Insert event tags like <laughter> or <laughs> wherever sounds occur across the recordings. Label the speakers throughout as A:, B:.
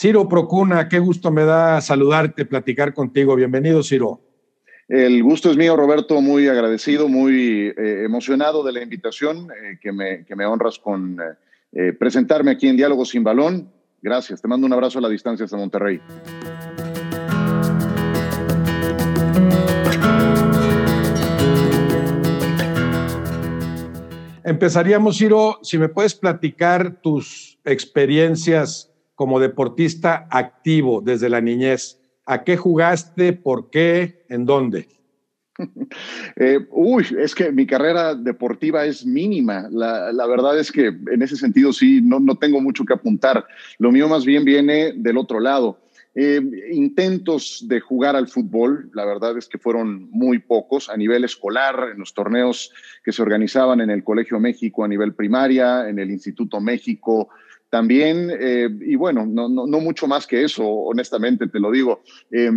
A: Ciro Procuna, qué gusto me da saludarte, platicar contigo. Bienvenido, Ciro.
B: El gusto es mío, Roberto, muy agradecido, muy eh, emocionado de la invitación eh, que, me, que, me, honras con eh, presentarme aquí en Diálogo Sin Balón. Gracias, te mando un abrazo a la distancia hasta Monterrey.
A: Empezaríamos, Ciro, si me puedes platicar tus experiencias como deportista activo desde la niñez. ¿A qué jugaste? ¿Por qué? ¿En dónde? <laughs>
B: Eh, uy, es que mi carrera deportiva es mínima. La, verdad es que en ese sentido sí, no, no, tengo mucho que apuntar. Lo mío más bien viene del otro lado. Eh, intentos de jugar al fútbol, la verdad es que fueron muy pocos a nivel escolar, en los torneos que se organizaban en el Colegio México a nivel primaria, en el Instituto México también, eh, y bueno, no, no, mucho más que eso, honestamente te lo digo. Eh,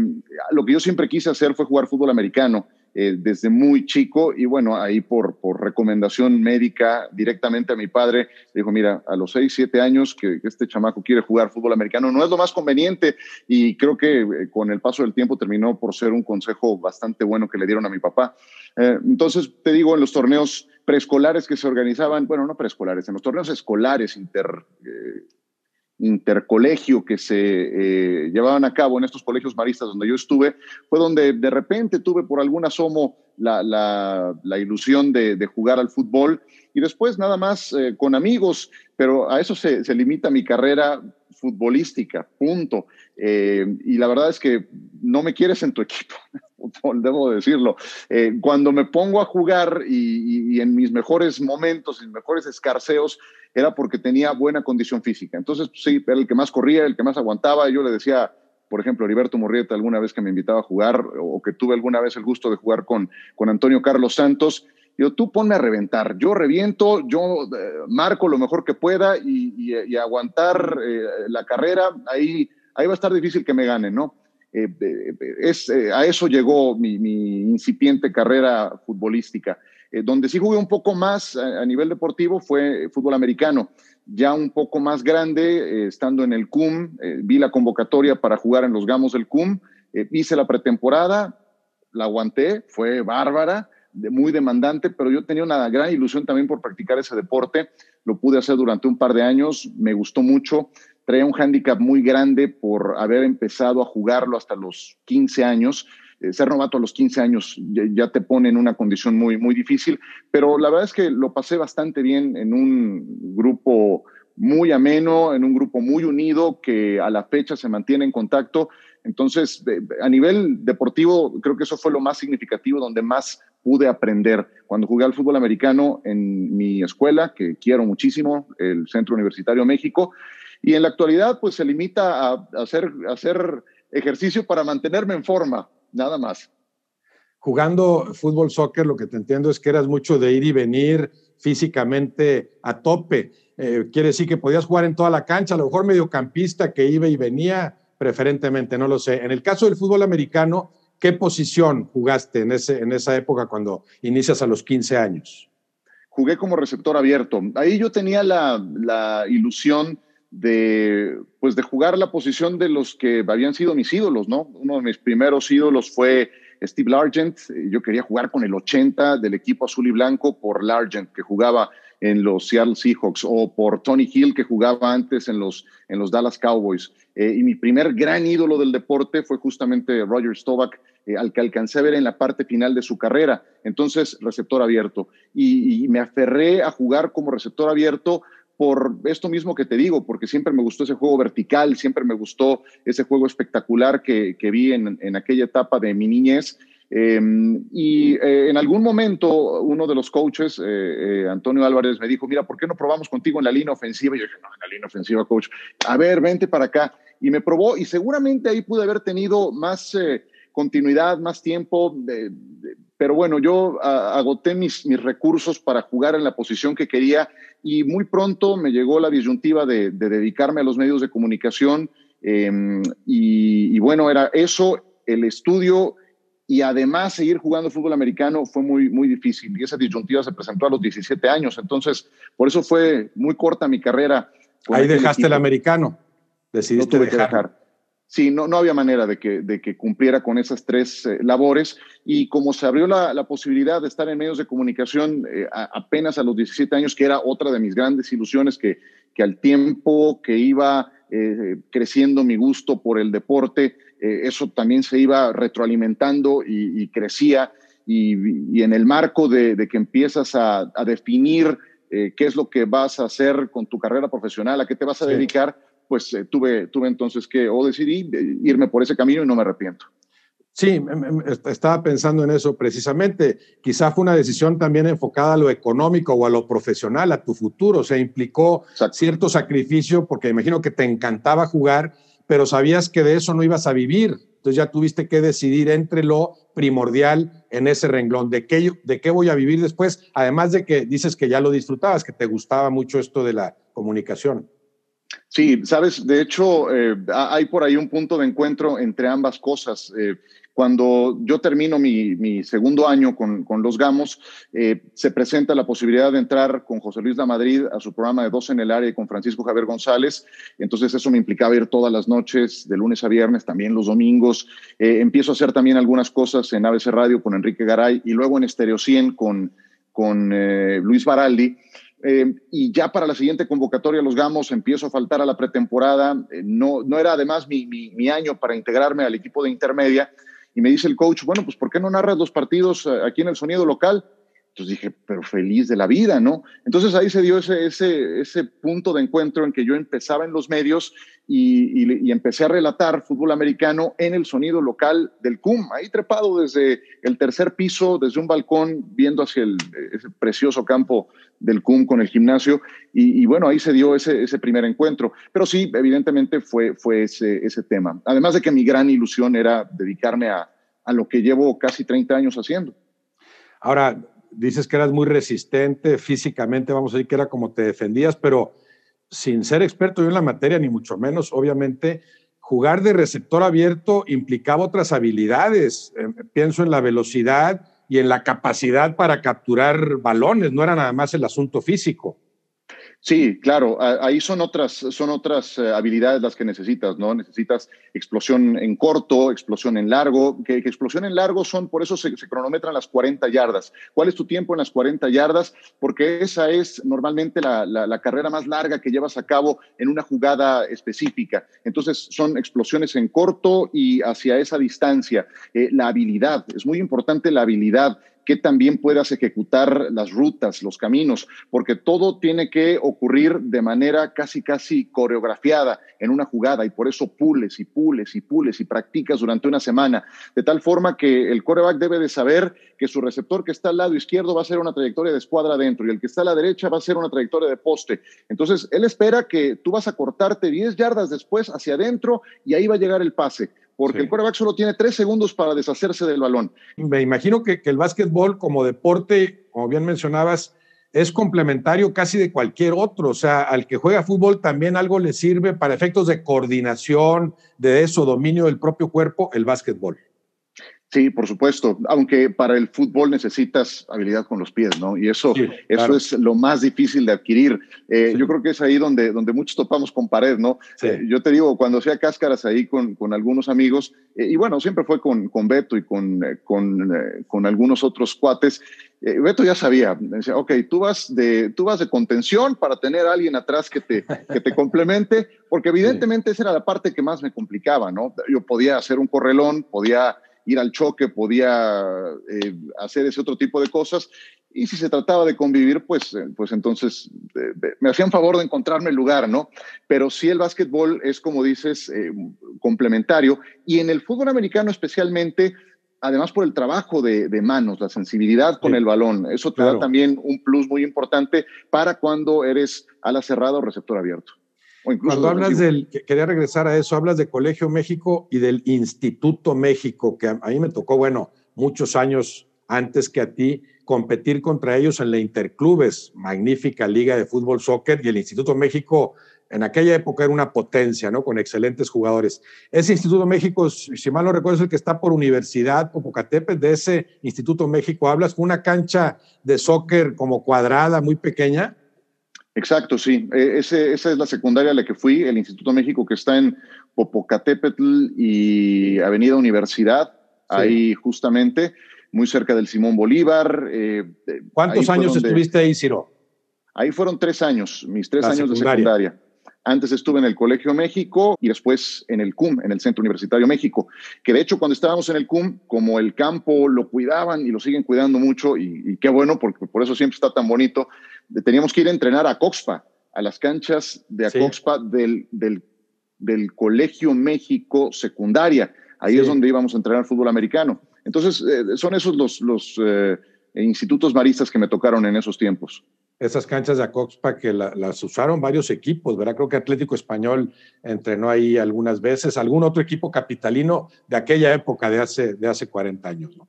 B: lo que yo siempre quise hacer fue jugar fútbol americano eh, desde muy chico y bueno, ahí por, por recomendación médica directamente a mi padre, dijo, mira, a los 6, 7 años que, este chamaco quiere jugar fútbol americano, no es lo más conveniente y creo que eh, con el paso del tiempo terminó por ser un consejo bastante bueno que le dieron a mi papá. Entonces, te digo, en los torneos preescolares que se organizaban, bueno, no preescolares, en los torneos escolares inter intercolegio que se eh, llevaban a cabo en estos colegios maristas donde yo estuve, fue donde de repente tuve por algún asomo la, la, ilusión de, de, jugar al fútbol y después nada más eh, con amigos, pero a eso se, se, limita mi carrera futbolística, punto. Eh, y la verdad es que no me quieres en tu equipo, debo decirlo. Eh, cuando me pongo a jugar y, en mis mejores momentos, en mis mejores escarceos, era porque tenía buena condición física. Entonces, pues, sí, era el que más corría, el que más aguantaba. Yo le decía, por ejemplo, Heriberto Murrieta alguna vez que me invitaba a jugar o que tuve alguna vez el gusto de jugar con, con Antonio Carlos Santos, yo, tú ponme a reventar, yo reviento, yo eh, marco lo mejor que pueda y, aguantar eh, la carrera, ahí, ahí va a estar difícil que me ganen, ¿no? Eh, es, a eso llegó mi, incipiente carrera futbolística. donde sí jugué un poco más a, a, nivel deportivo fue fútbol americano. Ya un poco más grande, estando en el CUM, vi la convocatoria para jugar en los Gamos del CUM, hice la pretemporada, la aguanté, fue bárbara muy demandante, pero yo tenía una gran ilusión también por practicar ese deporte. Lo pude hacer durante un par de años, me gustó mucho. Traía un hándicap muy grande por haber empezado a jugarlo hasta los 15 años. Eh, ser novato a los 15 años ya, ya, te pone en una condición muy, muy difícil, pero la verdad es que lo pasé bastante bien en un grupo muy ameno, en un grupo muy unido que a la fecha se mantiene en contacto. Entonces, a nivel deportivo, creo que eso fue lo más significativo, donde más pude aprender. Cuando jugué al fútbol americano en mi escuela, que quiero muchísimo, el Centro Universitario México, y en la actualidad, pues se limita a hacer, a hacer ejercicio para mantenerme en forma, nada más.
A: Jugando fútbol, soccer, lo que te entiendo es que eras mucho de ir y venir físicamente a tope. Eh, quiere decir que podías jugar en toda la cancha, a lo mejor mediocampista que iba y venía preferentemente, no lo sé. En el caso del fútbol americano, ¿qué posición jugaste en, ese, en esa época cuando inicias a los 15 años?
B: Jugué como receptor abierto. Ahí yo tenía la, la ilusión de, pues de jugar la posición de los que habían sido mis ídolos, ¿no? Uno de mis primeros ídolos fue Steve Largent. Yo quería jugar con el 80 del equipo azul y blanco por Largent, que jugaba en los Seattle Seahawks, o por Tony Hill, que jugaba antes en los, en los Dallas Cowboys. Eh, y mi primer gran ídolo del deporte fue justamente Roger Staubach, eh, al que alcancé a ver en la parte final de su carrera. Entonces, receptor abierto. Y, y me aferré a jugar como receptor abierto por esto mismo que te digo, porque siempre me gustó ese juego vertical, siempre me gustó ese juego espectacular que, vi en, aquella etapa de mi niñez. Eh, y eh, en algún momento uno de los coaches, eh, eh, Antonio Álvarez, me dijo, mira, ¿por qué no probamos contigo en la línea ofensiva? Y yo dije, no, en la línea ofensiva, coach. A ver, vente para acá. Y me probó y seguramente ahí pude haber tenido más continuidad, más tiempo. De, de, pero bueno, yo a, agoté mis, mis recursos para jugar en la posición que quería y muy pronto me llegó la disyuntiva de, de dedicarme a los medios de comunicación eh, y, y, bueno, era eso, el estudio y además seguir jugando fútbol americano fue muy, muy difícil y esa disyuntiva se presentó a los 17 años, entonces por eso fue muy corta mi carrera.
A: Ahí dejaste el americano. Decidiste dejar.
B: Sí, no, no había manera de que, de que cumpliera con esas tres eh, labores. Y como se abrió la, la, posibilidad de estar en medios de comunicación eh, apenas a los 17 años, que era otra de mis grandes ilusiones, que, que al tiempo que iba eh, creciendo mi gusto por el deporte, eso también se iba retroalimentando y, crecía. Y, y, en el marco de, de que empiezas a, a definir qué es lo que vas a hacer con tu carrera profesional, a qué te vas a dedicar, pues eh, tuve, tuve entonces que o decidí irme por ese camino y no me arrepiento.
A: Sí, estaba pensando en eso precisamente. Quizá fue una decisión también enfocada a lo económico o a lo profesional, a tu futuro. O sea, implicó cierto sacrificio porque imagino que te encantaba jugar, pero sabías que de eso no ibas a vivir. Entonces ya tuviste que decidir entre lo primordial en ese renglón, de qué, de qué voy a vivir después, además de que dices que ya lo disfrutabas, que te gustaba mucho esto de la comunicación.
B: Sí, sabes, de hecho, eh, hay por ahí un punto de encuentro entre ambas cosas. Eh, cuando yo termino mi, segundo año con, los Gamos, eh, se presenta la posibilidad de entrar con José Luis de Madrid a su programa de Dos en el área y con Francisco Javier González. Entonces eso me implicaba ir todas las noches, de lunes a viernes, también los domingos. empiezo a hacer también algunas cosas en ABC Radio con Enrique Garay y luego en Estereo 100 con, con Luis Baraldi. Eh, y ya para la siguiente convocatoria los Gamos empiezo a faltar a la pretemporada. Eh, no, no era además mi, mi, año para integrarme al equipo de intermedia. Y me dice el coach, bueno, pues ¿por qué no narras los partidos eh, aquí en el sonido local? Entonces dije, pero feliz de la vida, ¿no? Entonces ahí se dio ese, ese, ese punto de encuentro en que yo empezaba en los medios y, y, empecé a relatar fútbol americano en el sonido local del CUM, ahí trepado desde el tercer piso, desde un balcón, viendo hacia el, ese precioso campo del CUM con el gimnasio. Y, y bueno, ahí se dio ese, ese, primer encuentro. Pero sí, evidentemente fue, fue ese, ese tema. Además de que mi gran ilusión era dedicarme a, a lo que llevo casi 30 años haciendo.
A: Ahora, dices que eras muy resistente físicamente, vamos a decir que era como te defendías, pero sin ser experto yo en la materia, ni mucho menos, obviamente, jugar de receptor abierto implicaba otras habilidades. Eh, pienso en la velocidad y en la capacidad para capturar balones, no era nada más el asunto físico.
B: Sí, claro, ahí son otras, son otras eh, habilidades las que necesitas, ¿no? Necesitas explosión en corto, explosión en largo, que, explosión en largo son, por eso se, cronometran las 40 yardas. ¿Cuál es tu tiempo en las 40 yardas? Porque esa es normalmente la, la, carrera más larga que llevas a cabo en una jugada específica. Entonces son explosiones en corto y hacia esa distancia. Eh, la habilidad, es muy importante la habilidad que también puedas ejecutar las rutas, los caminos, porque todo tiene que ocurrir de manera casi, casi coreografiada en una jugada y por eso pules y pules y pules y practicas durante una semana, de tal forma que el coreback debe de saber que su receptor que está al lado izquierdo va a ser una trayectoria de escuadra adentro y el que está a la derecha va a ser una trayectoria de poste. Entonces, él espera que tú vas a cortarte 10 yardas después hacia adentro y ahí va a llegar el pase porque el quarterback solo tiene tres segundos para deshacerse del balón.
A: Me imagino que, que el básquetbol como deporte, como bien mencionabas, es complementario casi de cualquier otro. O sea, al que juega fútbol también algo le sirve para efectos de coordinación, de eso, dominio del propio cuerpo, el básquetbol.
B: Sí, por supuesto, aunque para el fútbol necesitas habilidad con los pies, ¿no? Y eso, eso es lo más difícil de adquirir. Eh, yo creo que es ahí donde, donde muchos topamos con pared, ¿no? Eh, yo te digo, cuando hacía cáscaras ahí con, con algunos amigos, eh, y bueno, siempre fue con, con Beto y con, con, con algunos otros cuates, Beto ya sabía, decía, ok, tú vas, de, tú vas de contención para tener a alguien atrás que te, que te complemente, porque <laughs> evidentemente esa era la parte que más me complicaba, ¿no? Yo podía hacer un correlón, podía ir al choque, podía eh, hacer ese otro tipo de cosas. Y si se trataba de convivir, pues, eh, pues entonces eh, me hacían favor de encontrarme el lugar, ¿no? Pero sí el básquetbol es, como dices, complementario. Y en el fútbol americano especialmente, además por el trabajo de, manos, la sensibilidad con el balón, eso te da también un plus muy importante para cuando eres ala cerrada o receptor abierto.
A: Cuando hablas del, quería regresar a eso, hablas de Colegio México y del Instituto México, que a, mí me tocó, bueno, muchos años antes que a ti, competir contra ellos en la Interclubes, magnífica liga de fútbol soccer, y el Instituto México en aquella época era una potencia, ¿no? Con excelentes jugadores. Ese Instituto México, si mal no recuerdo, es el que está por Universidad Popocatépetl. De ese Instituto México hablas con una cancha de soccer como cuadrada, muy pequeña.
B: Exacto, sí. E, ese, esa es la secundaria a la que fui, el Instituto México que está en Popocatépetl y Avenida Universidad, ahí justamente, muy cerca del Simón Bolívar.
A: Eh, ¿Cuántos años estuviste ahí, Ciro?
B: Ahí fueron tres años, mis tres años de secundaria. Antes estuve en el Colegio México y después en el CUM, en el Centro Universitario México, que de hecho cuando estábamos en el CUM, como el campo lo cuidaban y lo siguen cuidando mucho, y, qué bueno, porque por eso siempre está tan bonito, teníamos que ir a entrenar a Coxpa, a las canchas de Acoxpa del, del, del, Colegio México Secundaria. Ahí es donde íbamos a entrenar fútbol americano. Entonces, eh, son esos los, los eh, institutos maristas que me tocaron en esos tiempos
A: esas canchas de Acoxpa que las usaron varios equipos, ¿verdad? Creo que Atlético Español entrenó ahí algunas veces, algún otro equipo capitalino de aquella época, de hace, de hace 40 años, ¿no?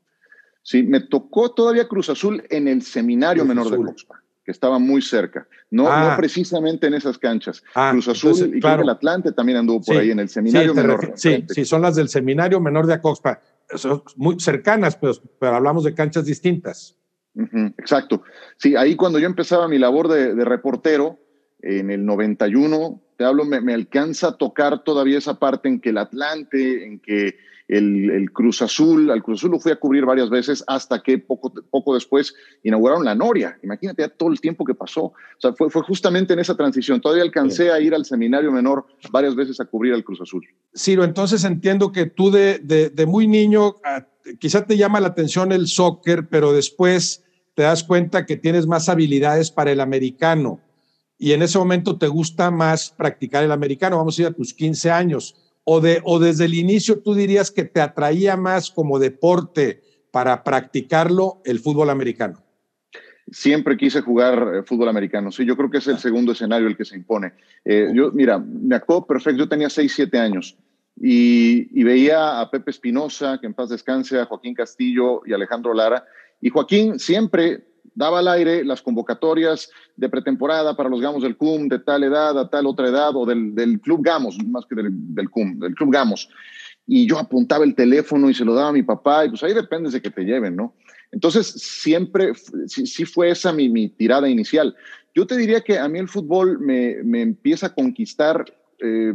B: Sí, me tocó todavía Cruz Azul en el seminario menor de Acoxpa, que estaba muy cerca, no, no ah. precisamente en esas canchas.
A: Ah,
B: Cruz Azul y claro. el Atlante también anduvo por ahí en el seminario menor.
A: Sí, sí, son las del seminario menor de Acoxpa, son muy cercanas, pero, pero hablamos de canchas distintas
B: exacto. Sí, ahí cuando yo empezaba mi labor de, reportero, en el 91, te hablo, me, alcanza a tocar todavía esa parte en que el Atlante, en que el, Cruz Azul, al Cruz Azul lo fui a cubrir varias veces hasta que poco, poco después inauguraron la Noria. Imagínate ya todo el tiempo que pasó. O sea, fue, fue justamente en esa transición. Todavía alcancé a ir al seminario menor varias veces a cubrir al Cruz Azul.
A: Ciro, entonces entiendo que tú de, de muy niño quizá te llama la atención el soccer, pero después te das cuenta que tienes más habilidades para el americano y en ese momento te gusta más practicar el americano, vamos a ir a tus 15 años, o, de, o desde el inicio tú dirías que te atraía más como deporte para practicarlo el fútbol americano.
B: Siempre quise jugar eh, fútbol americano, sí, yo creo que es el segundo escenario el que se impone. Eh, yo, mira, me acuerdo perfecto, yo tenía 6, 7 años y, veía a Pepe Espinosa, que en paz descanse, a Joaquín Castillo y Alejandro Lara, y Joaquín siempre daba al aire las convocatorias de pretemporada para los Gamos del CUM de tal edad a tal otra edad o del, Club Gamos, más que del, del, CUM, del Club Gamos. Y yo apuntaba el teléfono y se lo daba a mi papá y pues ahí depende de que te lleven, ¿no? Entonces siempre, sí, fue esa mi, tirada inicial. Yo te diría que a mí el fútbol me, empieza a conquistar eh,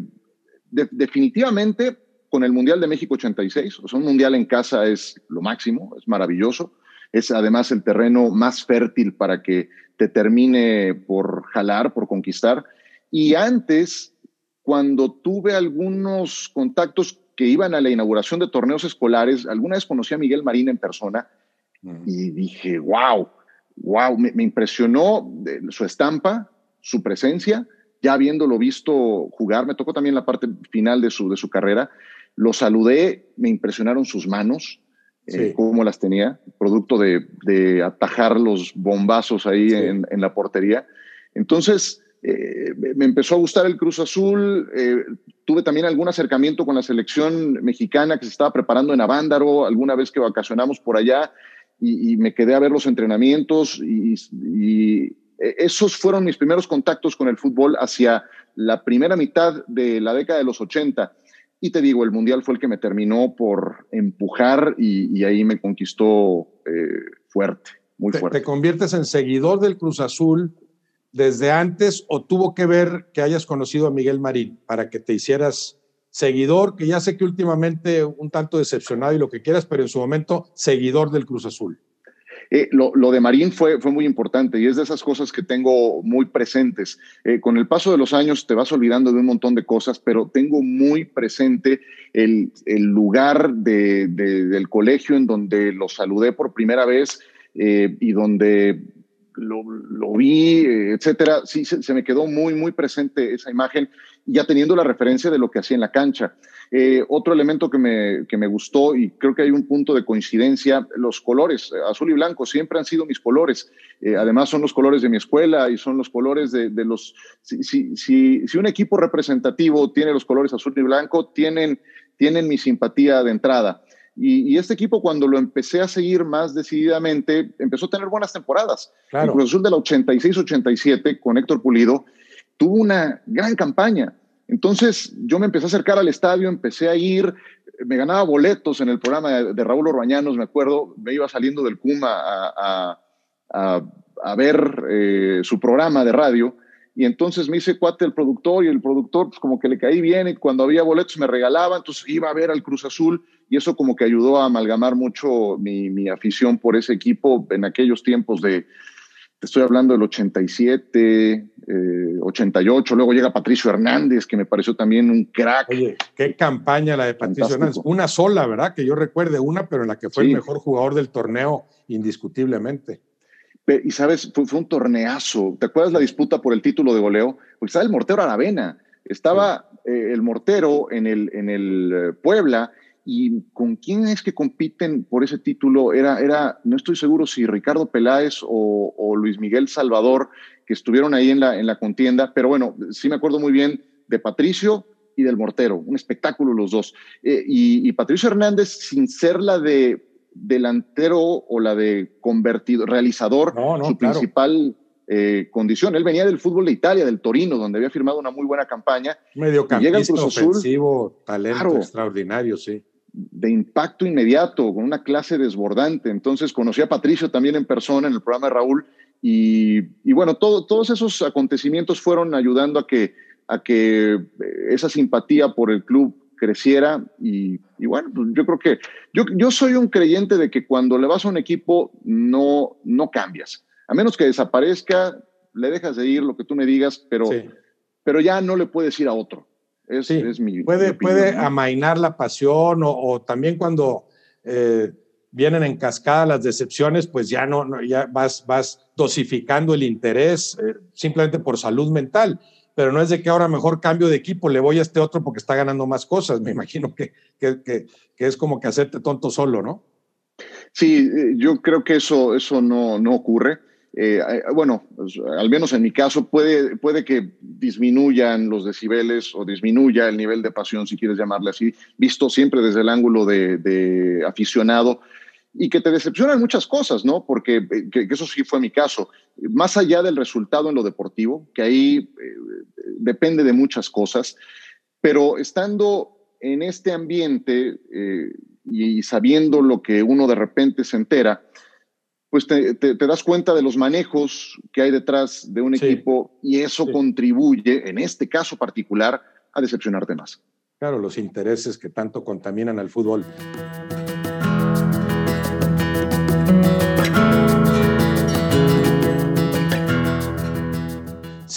B: definitivamente con el Mundial de México 86. O sea, un Mundial en casa es lo máximo, es maravilloso. Es además el terreno más fértil para que te termine por jalar, por conquistar. Y antes, cuando tuve algunos contactos que iban a la inauguración de torneos escolares, alguna vez conocí a Miguel Marín en persona y dije, wow, wow, me, impresionó su estampa, su presencia, ya habiéndolo visto jugar, me tocó también la parte final de su, de su carrera, lo saludé, me impresionaron sus manos, eh, cómo las tenía, producto de, atajar los bombazos ahí en, la portería. Entonces, eh, me empezó a gustar el Cruz Azul. Eh, tuve también algún acercamiento con la selección mexicana que se estaba preparando en Avándaro, alguna vez que vacacionamos por allá y, me quedé a ver los entrenamientos y, y, esos fueron mis primeros contactos con el fútbol hacia la primera mitad de la década de los 80 y te digo, el Mundial fue el que me terminó por empujar y, ahí me conquistó eh, fuerte, muy fuerte.
A: ¿Te conviertes en seguidor del Cruz Azul desde antes o tuvo que ver que hayas conocido a Miguel Marín para que te hicieras seguidor, que ya sé que últimamente un tanto decepcionado y lo que quieras, pero en su momento seguidor del Cruz Azul?
B: Eh, lo, de Marín fue, fue muy importante y es de esas cosas que tengo muy presentes. Eh, con el paso de los años te vas olvidando de un montón de cosas, pero tengo muy presente el, lugar del colegio en donde lo saludé por primera vez eh, y donde lo, vi, etcétera. Sí, se, me quedó muy, muy presente esa imagen, ya teniendo la referencia de lo que hacía en la cancha. Eh, otro elemento que me, que me gustó y creo que hay un punto de coincidencia, los colores, azul y blanco, siempre han sido mis colores. Eh, además son los colores de mi escuela y son los colores de, de los... Si, si, si, un equipo representativo tiene los colores azul y blanco, tienen, tienen mi simpatía de entrada. Y, este equipo, cuando lo empecé a seguir más decididamente, empezó a tener buenas temporadas. El Cruz Azul del 86-87, con Héctor Pulido, tuvo una gran campaña. Entonces yo me empecé a acercar al estadio, empecé a ir, me ganaba boletos en el programa de, Raúl Orbañanos, me acuerdo, me iba saliendo del CUM a, ver eh, su programa de radio y entonces me hice cuate el productor y el productor pues como que le caí bien y cuando había boletos me regalaba, entonces iba a ver al Cruz Azul y eso como que ayudó a amalgamar mucho mi, mi afición por ese equipo en aquellos tiempos de, te estoy hablando del 87, 88, eh, luego llega Patricio Hernández, que me pareció también un crack.
A: Oye, qué campaña la de Patricio Hernández. Una sola, ¿verdad? Que yo recuerde una, pero en la que fue el mejor jugador del torneo, indiscutiblemente.
B: Y sabes, fue, un torneazo. ¿Te acuerdas la disputa por el título de goleo? Porque estaba el mortero Aravena, estaba eh, el mortero en el, en el eh, Puebla ¿Y con quién es que compiten por ese título? Era, era no estoy seguro si Ricardo Peláez o, Luis Miguel Salvador, que estuvieron ahí en la, en la contienda, pero bueno, sí me acuerdo muy bien de Patricio y del Mortero, un espectáculo los dos. Eh, y, Patricio Hernández, sin ser la de delantero o la de convertido, realizador, su principal eh, condición. Él venía del fútbol de Italia, del Torino, donde había firmado una muy buena campaña.
A: Mediocampista ofensivo, talento extraordinario, sí
B: de impacto inmediato, con una clase desbordante. Entonces conocí a Patricio también en persona en el programa de Raúl y, bueno, todos esos acontecimientos fueron ayudando a que, a que eh, esa simpatía por el club creciera y, bueno, pues yo creo que yo, yo soy un creyente de que cuando le vas a un equipo no, no cambias, a menos que desaparezca, le dejas de ir lo que tú me digas, pero, pero ya no le puedes ir a otro.
A: Puede, puede amainar la pasión o, también cuando eh, vienen en cascada las decepciones, pues ya no, ya vas, vas dosificando el interés eh, simplemente por salud mental. Pero no es de que ahora mejor cambio de equipo, le voy a este otro porque está ganando más cosas. <laughs> Me imagino que, que, que, es como que hacerte tonto solo, ¿no?
B: Sí, eh, yo creo que eso, eso no, no ocurre. Eh, bueno, pues, al menos en mi caso, puede, puede que disminuyan los decibeles o disminuya el nivel de pasión, si quieres llamarle así, visto siempre desde el ángulo de, aficionado y que te decepcionan muchas cosas, ¿no? Porque eh, eso sí fue mi caso. Más allá del resultado en lo deportivo, que ahí depende de muchas cosas, pero estando en este ambiente y sabiendo lo que uno de repente se entera, pues te, das cuenta de los manejos que hay detrás de un equipo y eso contribuye, en este caso particular, a decepcionarte más.
A: Claro, los intereses que tanto contaminan al fútbol.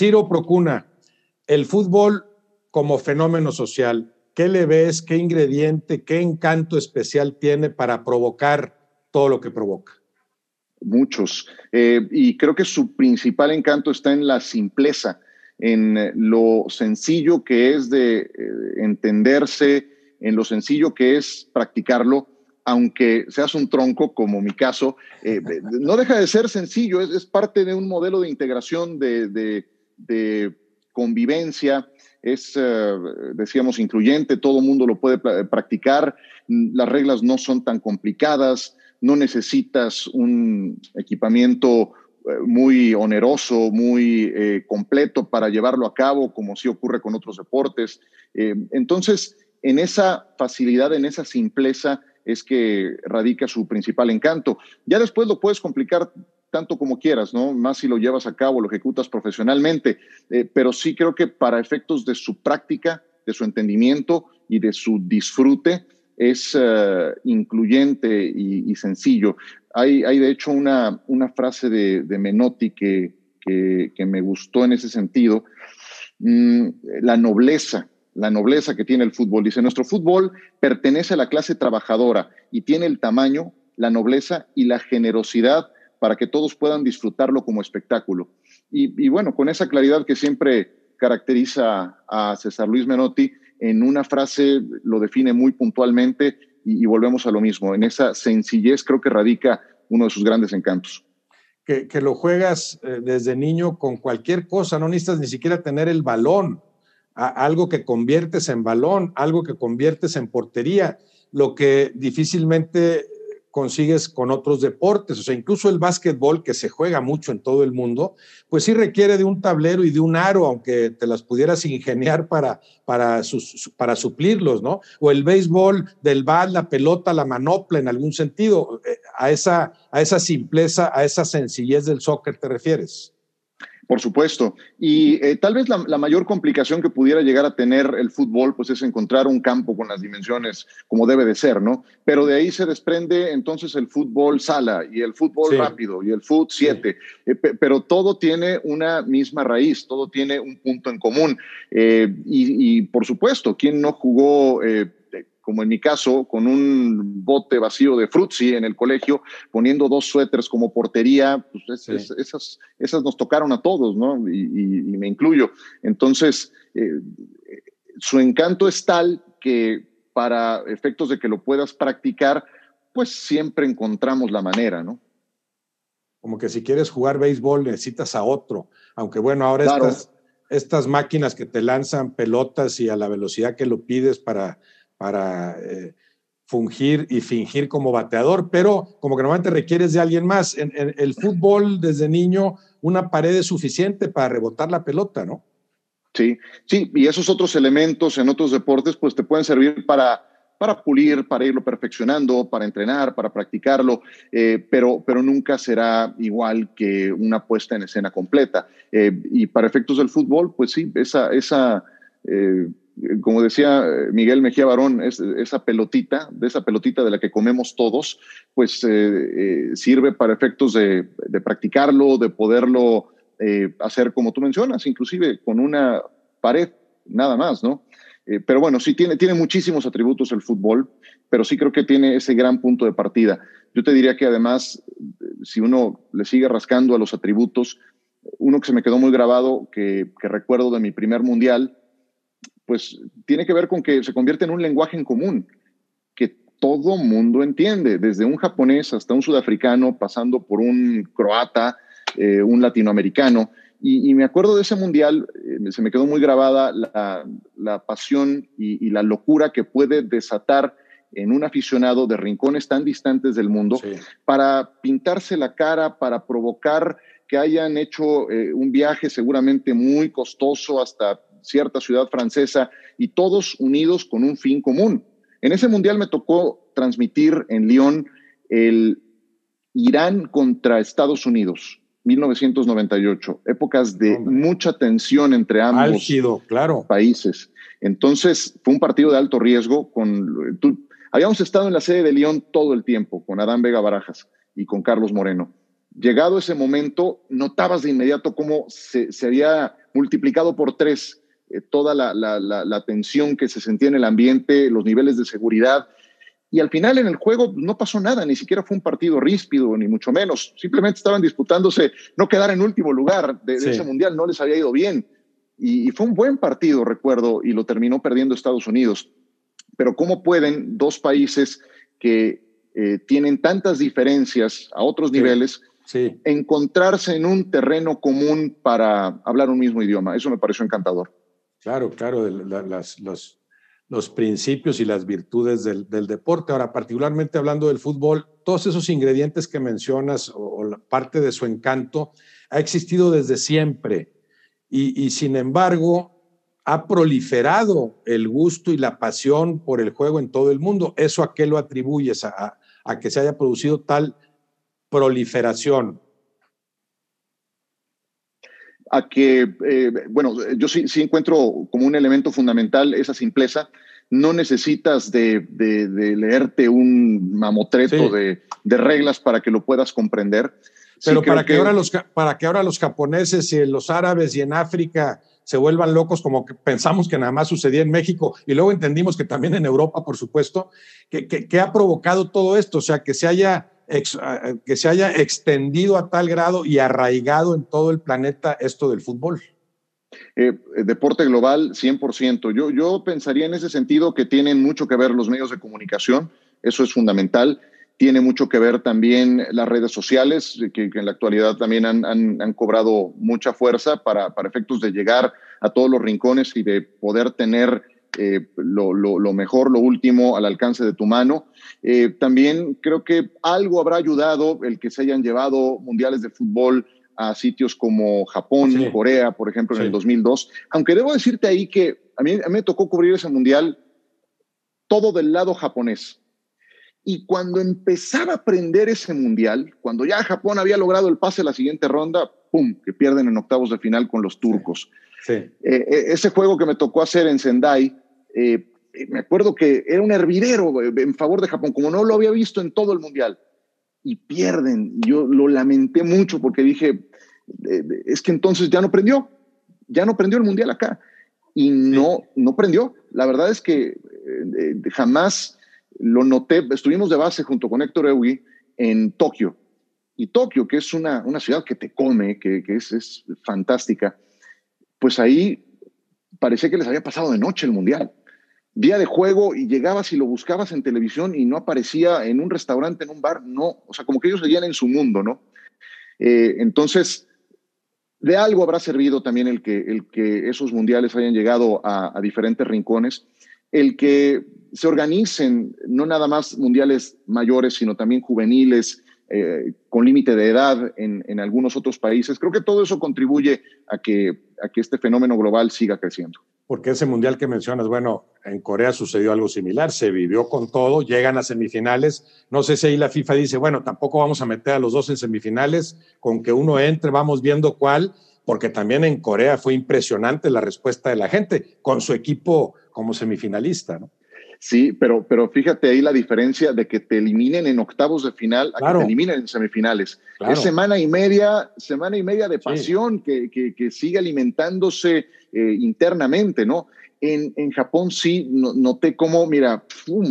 A: Ciro Procuna, el fútbol como fenómeno social, ¿qué le ves, qué ingrediente, qué encanto especial tiene para provocar todo lo que provoca?
B: muchos. Eh, y creo que su principal encanto está en la simpleza, en lo sencillo que es de eh, entenderse, en lo sencillo que es practicarlo, aunque seas un tronco, como mi caso, eh, <laughs> no deja de ser sencillo, es, parte de un modelo de integración, de, convivencia, es, decíamos, incluyente, todo mundo lo puede practicar, las reglas no son tan complicadas, no necesitas un equipamiento eh, muy oneroso, muy eh, completo para llevarlo a cabo, como sí ocurre con otros deportes. Entonces, en esa facilidad, en esa simpleza, es que radica su principal encanto. Ya después lo puedes complicar tanto como quieras, ¿no? Más si lo llevas a cabo, lo ejecutas profesionalmente, pero sí creo que para efectos de su práctica, de su entendimiento y de su disfrute, es eh, incluyente y, sencillo. Hay, hay, de hecho una, una frase de, Menotti que, que, me gustó en ese sentido, mm, la nobleza, la nobleza que tiene el fútbol. Dice, nuestro fútbol pertenece a la clase trabajadora y tiene el tamaño, la nobleza y la generosidad para que todos puedan disfrutarlo como espectáculo. Y, bueno, con esa claridad que siempre caracteriza a César Luis Menotti, en una frase lo define muy puntualmente y, volvemos a lo mismo. En esa sencillez creo que radica uno de sus grandes encantos.
A: Que, lo juegas eh, desde niño con cualquier cosa, no necesitas ni siquiera tener el balón, algo que conviertes en balón, algo que conviertes en portería, lo que difícilmente consigues con otros deportes. O sea, incluso el básquetbol, que se juega mucho en todo el mundo, pues sí requiere de un tablero y de un aro, aunque te las pudieras <laughs> ingeniar para, para, para suplirlos, ¿no? O el béisbol, del bal, la pelota, la manopla, en algún sentido. Eh, a esa, a esa simpleza, a esa sencillez del soccer te refieres.
B: Por supuesto. Y eh, tal vez la, mayor complicación que pudiera llegar a tener el fútbol, pues es encontrar un campo con las dimensiones como debe de ser, ¿no? Pero de ahí se desprende entonces el fútbol sala y el fútbol rápido y el fútbol 7. Eh, pero todo tiene una misma raíz, todo tiene un punto en común. Eh, y, por supuesto, ¿quién no jugó como en mi caso, con un bote vacío de frutzi en el colegio, poniendo dos suéteres como portería, pues esas, esas nos tocaron a todos, ¿no? Y, me incluyo. Entonces, eh, su encanto es tal que para efectos de que lo puedas practicar, pues siempre encontramos la manera, ¿no?
A: Como que si quieres jugar béisbol necesitas a otro, aunque bueno, ahora estas, estas máquinas que te lanzan pelotas y a la velocidad que lo pides para para eh, fungir y fingir como bateador, pero como que normalmente requieres de alguien más. En, el fútbol, desde niño, una pared es suficiente para rebotar la pelota, ¿no?
B: Sí, sí, y esos otros elementos en otros deportes, pues te pueden servir para, para pulir, para irlo perfeccionando, para entrenar, para practicarlo, eh, pero, pero nunca será igual que una puesta en escena completa. Eh, y para efectos del fútbol, pues sí, esa, esa como decía eh, Miguel Mejía Barón, esa pelotita, de esa pelotita de la que comemos todos, pues eh, eh, sirve para efectos de, practicarlo, de poderlo hacer como tú mencionas, inclusive con una pared, nada más, ¿no? pero bueno, sí tiene, tiene muchísimos atributos el fútbol, pero sí creo que tiene ese gran punto de partida. Yo te diría que además, si uno le sigue rascando a los atributos, uno que se me quedó muy grabado, que, que recuerdo de mi primer mundial, pues tiene que ver con que se convierte en un lenguaje en común que todo mundo entiende, desde un japonés hasta un sudafricano, pasando por un croata, eh, un latinoamericano. Y, me acuerdo de ese mundial, eh, se me quedó muy grabada la, pasión y, la locura que puede desatar en un aficionado de rincones tan distantes del mundo para pintarse la cara, para provocar que hayan hecho eh, un viaje seguramente muy costoso hasta cierta ciudad francesa y todos unidos con un fin común. En ese mundial me tocó transmitir en Lyon el Irán contra Estados Unidos, 1998, épocas de mucha tensión entre ambos
A: claro.
B: países. Entonces fue un partido de alto riesgo. Con, habíamos estado en la sede de Lyon todo el tiempo con Adán Vega Barajas y con Carlos Moreno. Llegado ese momento, notabas de inmediato cómo se, se había multiplicado por tres eh, toda la, tensión que se sentía en el ambiente, los niveles de seguridad. Y al final en el juego no pasó nada, ni siquiera fue un partido ríspido, ni mucho menos. Simplemente estaban disputándose no quedar en último lugar de, ese mundial, no les había ido bien. Y, fue un buen partido, recuerdo, y lo terminó perdiendo Estados Unidos. Pero ¿cómo pueden dos países que eh, tienen tantas diferencias a otros niveles encontrarse en un terreno común para hablar un mismo idioma? Eso me pareció encantador.
A: Claro, claro, los, los, principios y las virtudes del, deporte. Ahora, particularmente hablando del fútbol, todos esos ingredientes que mencionas o, parte de su encanto ha existido desde siempre y, sin embargo ha proliferado el gusto y la pasión por el juego en todo el mundo. ¿Eso a qué lo atribuyes? a que se haya producido tal proliferación
B: a que, eh, bueno, yo sí, sí, encuentro como un elemento fundamental esa simpleza. No necesitas de, leerte un mamotreto de, reglas para que lo puedas comprender.
A: Pero para, que, ahora los, para que ahora los japoneses y los árabes y en África se vuelvan locos como que pensamos que nada más sucedía en México y luego entendimos que también en Europa, por supuesto, que, que ha provocado todo esto, o sea, que se haya que se haya extendido a tal grado y arraigado en todo el planeta esto del fútbol?
B: Eh, deporte global, 100%. Yo, yo pensaría en ese sentido que tienen mucho que ver los medios de comunicación, eso es fundamental. Tiene mucho que ver también las redes sociales, que, en la actualidad también han, han, cobrado mucha fuerza para, para efectos de llegar a todos los rincones y de poder tener eh, lo, lo, mejor, lo último al alcance de tu mano. Eh, también creo que algo habrá ayudado el que se hayan llevado mundiales de fútbol a sitios como Japón, Corea, por ejemplo, en el 2002. Aunque debo decirte ahí que a mí, a mí me tocó cubrir ese mundial todo del lado japonés. Y cuando empezaba a aprender ese mundial, cuando ya Japón había logrado el pase a la siguiente ronda, ¡pum!, que pierden en octavos de final con los turcos. Eh, eh, ese juego que me tocó hacer en Sendai, eh, me acuerdo que era un hervidero en favor de Japón, como no lo había visto en todo el Mundial. Y pierden. Yo lo lamenté mucho porque dije, es que entonces ya no prendió, ya no prendió el Mundial acá. Y no, no prendió. La verdad es que jamás lo noté. Estuvimos de base junto con Héctor Eugui en Tokio. Y Tokio, que es una, una ciudad que te come, que, que es, es fantástica, pues ahí parecía que les había pasado de noche el Mundial. Día de juego y llegabas y lo buscabas en televisión y no aparecía en un restaurante, en un bar, no. O sea, como que ellos seguían en su mundo, ¿no? Eh, entonces, de algo habrá servido también el que, el que esos mundiales hayan llegado a, diferentes rincones, el que se organicen no nada más mundiales mayores, sino también juveniles, eh, con límite de edad en, en, algunos otros países. Creo que todo eso contribuye a que, a que este fenómeno global siga creciendo.
A: Porque ese mundial que mencionas, bueno, en Corea sucedió algo similar, se vivió con todo, llegan a semifinales. No sé si ahí la FIFA dice, bueno, tampoco vamos a meter a los dos en semifinales, con que uno entre, vamos viendo cuál, porque también en Corea fue impresionante la respuesta de la gente, con su equipo como semifinalista, ¿no?
B: Sí, pero, pero fíjate ahí la diferencia de que te eliminen en octavos de final a que te eliminen en semifinales. Es semana y media, semana y media de pasión que, que, sigue alimentándose eh, internamente, ¿no? En, en, Japón sí noté cómo, mira,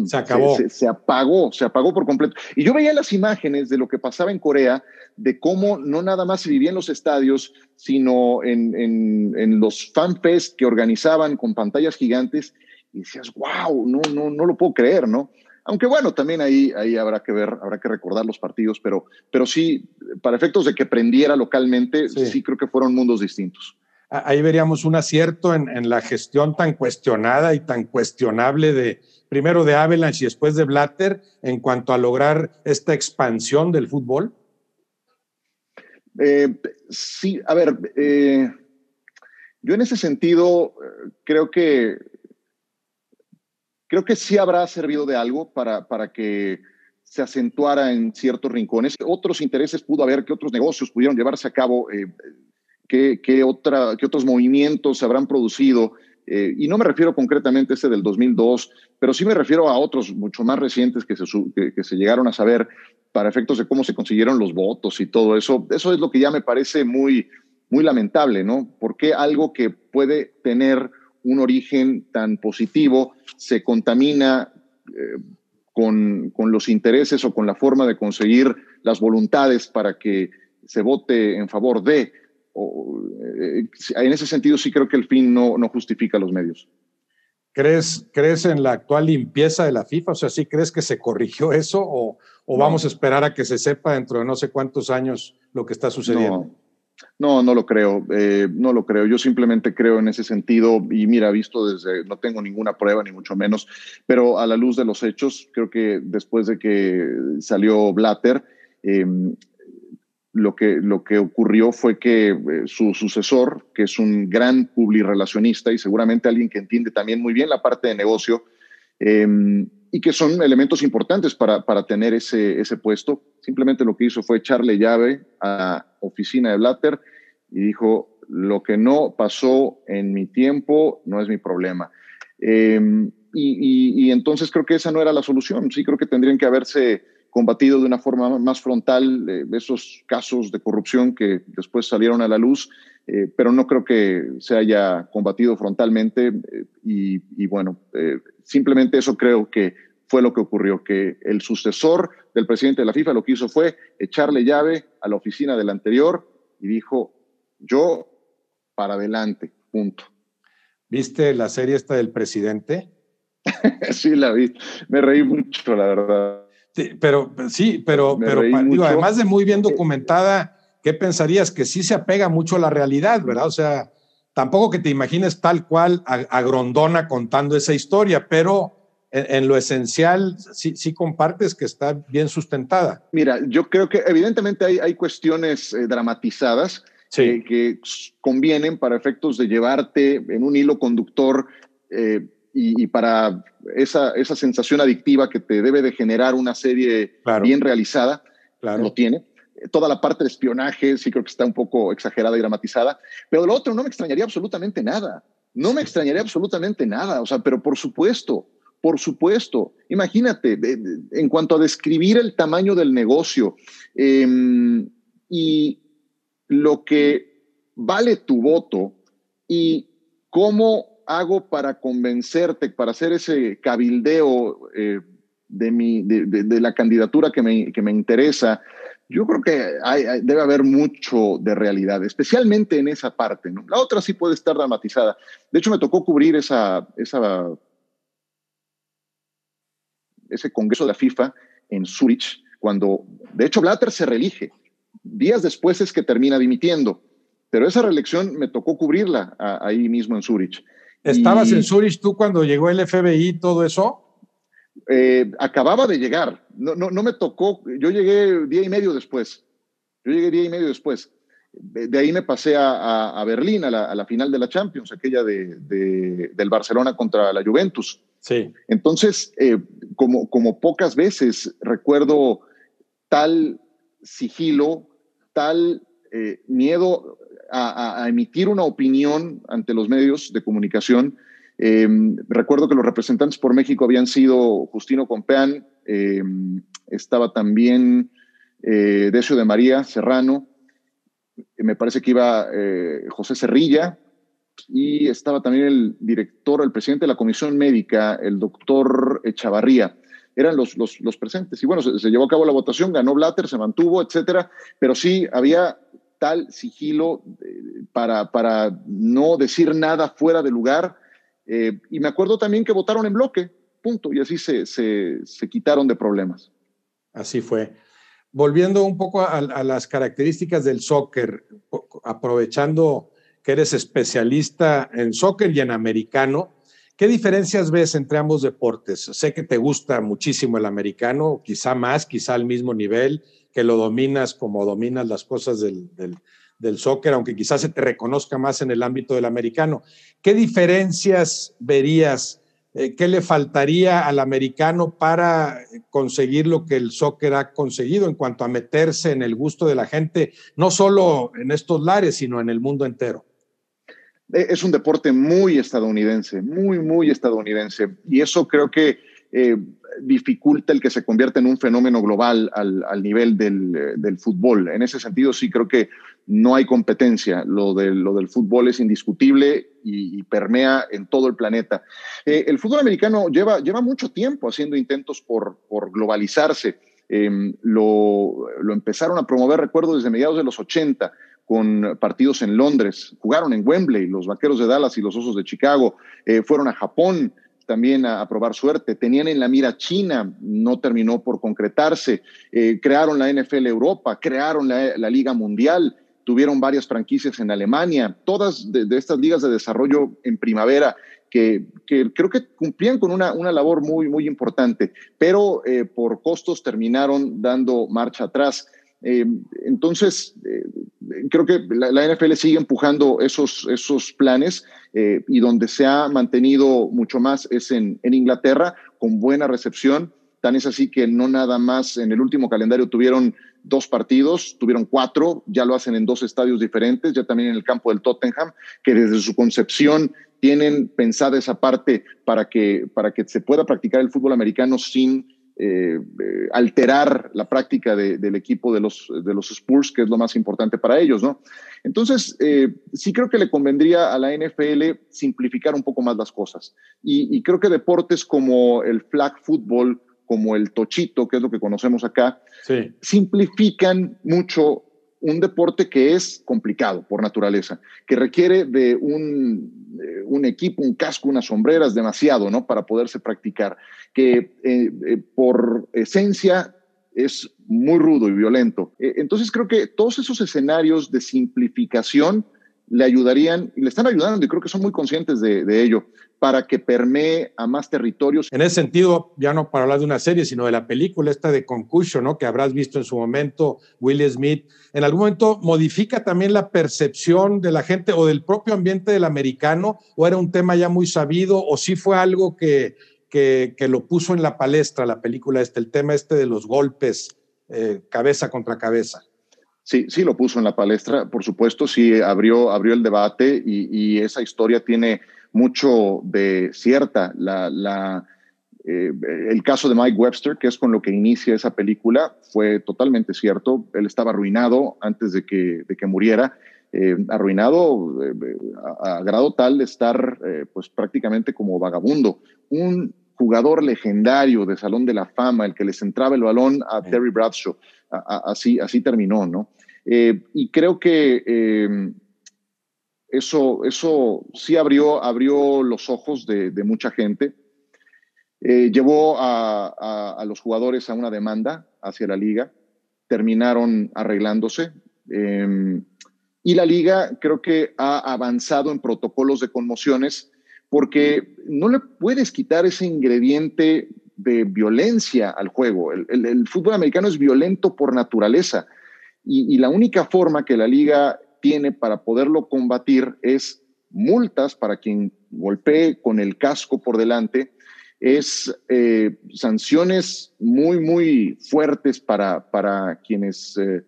A: se acabó.
B: Se, apagó, se apagó por completo. Y yo veía las imágenes de lo que pasaba en Corea, de cómo no nada más se vivía en los estadios, sino en, en, en los fanfests que organizaban con pantallas gigantes y decías, wow, no, no, no lo puedo creer, ¿no? Aunque bueno, también ahí, ahí habrá que ver, habrá que recordar los partidos, pero, pero sí, para efectos de que prendiera localmente, sí, creo que fueron mundos distintos.
A: Ahí veríamos un acierto en, en, la gestión tan cuestionada y tan cuestionable de primero de Avalanche y después de Blatter en cuanto a lograr esta expansión del fútbol.
B: Eh, sí, a ver, eh, yo en ese sentido eh, creo que creo que sí habrá servido de algo para, para que se acentuara en ciertos rincones. Otros intereses pudo haber, que otros negocios pudieron llevarse a cabo, eh, qué, otra, qué otros movimientos se habrán producido. Eh, y no me refiero concretamente a este del 2002, pero sí me refiero a otros mucho más recientes que se, que, se llegaron a saber para efectos de cómo se consiguieron los votos y todo eso. Eso es lo que ya me parece muy, muy lamentable, ¿no? Porque algo que puede tener un origen tan positivo se contamina eh, con, con, los intereses o con la forma de conseguir las voluntades para que se vote en favor de. O, eh, en ese sentido sí creo que el fin no, no justifica los medios.
A: ¿Crees, ¿Crees en la actual limpieza de la FIFA? O sea, ¿sí crees que se corrigió eso o, o no. vamos a esperar a que se sepa dentro de no sé cuántos años lo que está sucediendo?
B: No. No, no lo creo, eh, no lo creo. Yo simplemente creo en ese sentido y mira, visto desde, no tengo ninguna prueba ni mucho menos, pero a la luz de los hechos, creo que después de que salió Blatter, eh, lo, que, lo que ocurrió fue que eh, su sucesor, que es un gran publirelacionista y seguramente alguien que entiende también muy bien la parte de negocio, y que son elementos importantes para, para tener ese, ese puesto. Simplemente lo que hizo fue echarle llave a oficina de Blatter y dijo, lo que no pasó en mi tiempo no es mi problema. Eh, y, entonces creo que esa no era la solución. Sí creo que tendrían que haberse combatido de una forma más frontal eh, esos casos de corrupción que después salieron a la luz, eh, pero no creo que se haya combatido frontalmente eh, y, y, bueno, eh, simplemente eso creo que fue lo que ocurrió, que el sucesor del presidente de la FIFA lo que hizo fue echarle llave a la oficina del anterior y dijo, yo para adelante, punto.
A: ¿Viste la serie esta del presidente? <laughs>
B: sí, la vi. Me reí mucho, la verdad.
A: Sí, pero sí, pero, pero digo, además de muy bien documentada, ¿qué pensarías? Que sí se apega mucho a la realidad, ¿verdad? O sea, tampoco que te imagines tal cual a, a Grondona contando esa historia, pero en, en lo esencial sí, sí, compartes que está bien sustentada.
B: Mira, yo creo que evidentemente hay, hay cuestiones eh, dramatizadas sí. eh, que convienen para efectos de llevarte en un hilo conductor eh, y, y, para esa, esa sensación adictiva que te debe de generar una serie claro. bien realizada, claro. lo tiene. toda la parte de espionaje, sí creo que está un poco exagerada y dramatizada, pero lo otro no me extrañaría absolutamente nada. No me extrañaría absolutamente nada, o sea, pero por supuesto, por supuesto. Imagínate, en cuanto a describir el tamaño del negocio em, y lo que vale tu voto y cómo hago para convencerte, para hacer ese cabildeo eh, de, mi, de, la candidatura que me, que me interesa, yo creo que debe haber mucho de realidad, especialmente en esa parte. La otra sí puede estar dramatizada. De hecho, me tocó cubrir esa, esa, ese congreso de la FIFA en Zurich, cuando, de hecho, Blatter se reelige. Días después es que termina dimitiendo. Pero esa reelección me tocó cubrirla ahí mismo en Zurich.
A: ¿Estabas en Zurich tú cuando llegó el FBI y todo eso?
B: Eh, acababa de llegar, no, no, no, me tocó, yo llegué día y medio después, yo llegué día y medio después. De, ahí me pasé a, a, Berlín, a la, a la, final de la Champions, aquella de, de, del Barcelona contra la Juventus.
A: Sí.
B: Entonces, eh, como, como pocas veces recuerdo tal sigilo, tal eh, miedo a, emitir una opinión ante los medios de comunicación Em, recuerdo que los representantes por México habían sido Justino Compeán, em, estaba también eh, Decio de María Serrano, me parece que iba José Cerrilla y estaba también el director, el presidente de la Comisión Médica, el doctor Echavarría. Eran los, los, presentes. Y bueno, se, llevó a cabo la votación, ganó Blatter, se mantuvo, etcétera, pero sí había tal sigilo eh, para, para no decir nada fuera de lugar eh, y me acuerdo también que votaron en bloque, punto, y así se, se, quitaron de problemas.
A: Así fue. Volviendo un poco a, las características del soccer, aprovechando eres especialista en soccer y en americano, ¿qué diferencias ves entre ambos deportes? Sé que te gusta muchísimo el americano, quizá más, quizá al mismo nivel, que lo dominas como dominas las cosas del, del soccer, aunque quizás se te reconozca más en el ámbito del americano. ¿Qué diferencias verías? Eh, ¿Qué le faltaría al americano para conseguir lo que el soccer ha conseguido en cuanto a meterse en el gusto de la gente, no solo en estos lares, sino en el mundo entero?
B: Eh, es un deporte muy estadounidense, muy, muy estadounidense. Y eso creo que eh, dificulta el que se convierta en un fenómeno global al, nivel eh, del, fútbol. En ese sentido, sí creo que no hay competencia. Lo, lo del fútbol es indiscutible y, permea en todo el planeta. Eh, el fútbol americano lleva, lleva mucho tiempo haciendo intentos por, por globalizarse. Em, lo, lo, empezaron a promover, recuerdo, desde mediados de los 80 con partidos en Londres. Jugaron en Wembley, los Vaqueros de Dallas y los Osos de Chicago. fueron a Japón, también a, probar suerte. Tenían en la mira China, no terminó por concretarse. Eh, crearon la NFL Europa, crearon la, Liga Mundial, tuvieron varias franquicias en Alemania, todas de, estas ligas de desarrollo en primavera que, creo que cumplían con una, labor muy, muy importante, pero eh, por costos terminaron dando marcha atrás. Eh, entonces, creo que la, NFL sigue empujando esos, esos planes eh, y donde se ha mantenido mucho más es en, en, Inglaterra, con buena recepción. Tan es así que no nada más en el último calendario tuvieron dos partidos, tuvieron cuatro, ya lo hacen en dos estadios diferentes, ya también en el campo del Tottenham, que desde su concepción tienen pensada esa parte para que, para que se pueda practicar el fútbol americano sin eh, eh, alterar la práctica del equipo de los, de los Spurs, que es lo más importante para ellos, ¿no? Entonces, eh, sí creo que le convendría a la NFL simplificar un poco más las cosas. Y, creo que deportes como el flag football, como el tochito, que es lo que conocemos acá, simplifican mucho un deporte que es complicado por naturaleza, que requiere de un, eh, un equipo, un casco, unas sombreras, demasiado, ¿no? Para poderse practicar, que eh, eh, por esencia es muy rudo y violento. entonces creo que todos esos escenarios de simplificación le ayudarían, y le están ayudando, y creo que son muy conscientes de, ello, para que permee a más territorios.
A: En ese sentido, ya no para hablar de una serie, sino de la película esta de Concussion, ¿no? que habrás visto en su momento, Will Smith, en algún momento modifica también la percepción de la gente o del propio ambiente del americano, o era un tema ya muy sabido, o sí fue algo que, que, lo puso en la palestra la película este, el tema este de los golpes eh, cabeza contra cabeza.
B: Sí, sí lo puso en la palestra, por supuesto, sí abrió, abrió el debate y, esa historia tiene mucho de cierta. La, eh, el caso de Mike Webster, que es con lo que inicia esa película, fue totalmente cierto. Él estaba arruinado antes de que, de que muriera, eh, arruinado eh, a, grado tal de estar pues prácticamente como vagabundo. Un jugador legendario de Salón de la Fama, el que les entraba el balón a Terry Bradshaw. Así, así terminó, ¿no? Eh, y creo que eh, eso, eso sí abrió, abrió los ojos de, mucha gente. Eh, llevó a, los jugadores a una demanda hacia la liga. Terminaron arreglándose. y la liga creo que ha avanzado en protocolos de conmociones porque no le puedes quitar ese ingrediente de violencia al juego. el, fútbol americano es violento por naturaleza. Y, la única forma que la liga tiene para poderlo combatir es multas para quien golpee con el casco por delante, es eh, sanciones muy, muy fuertes para, para quienes eh,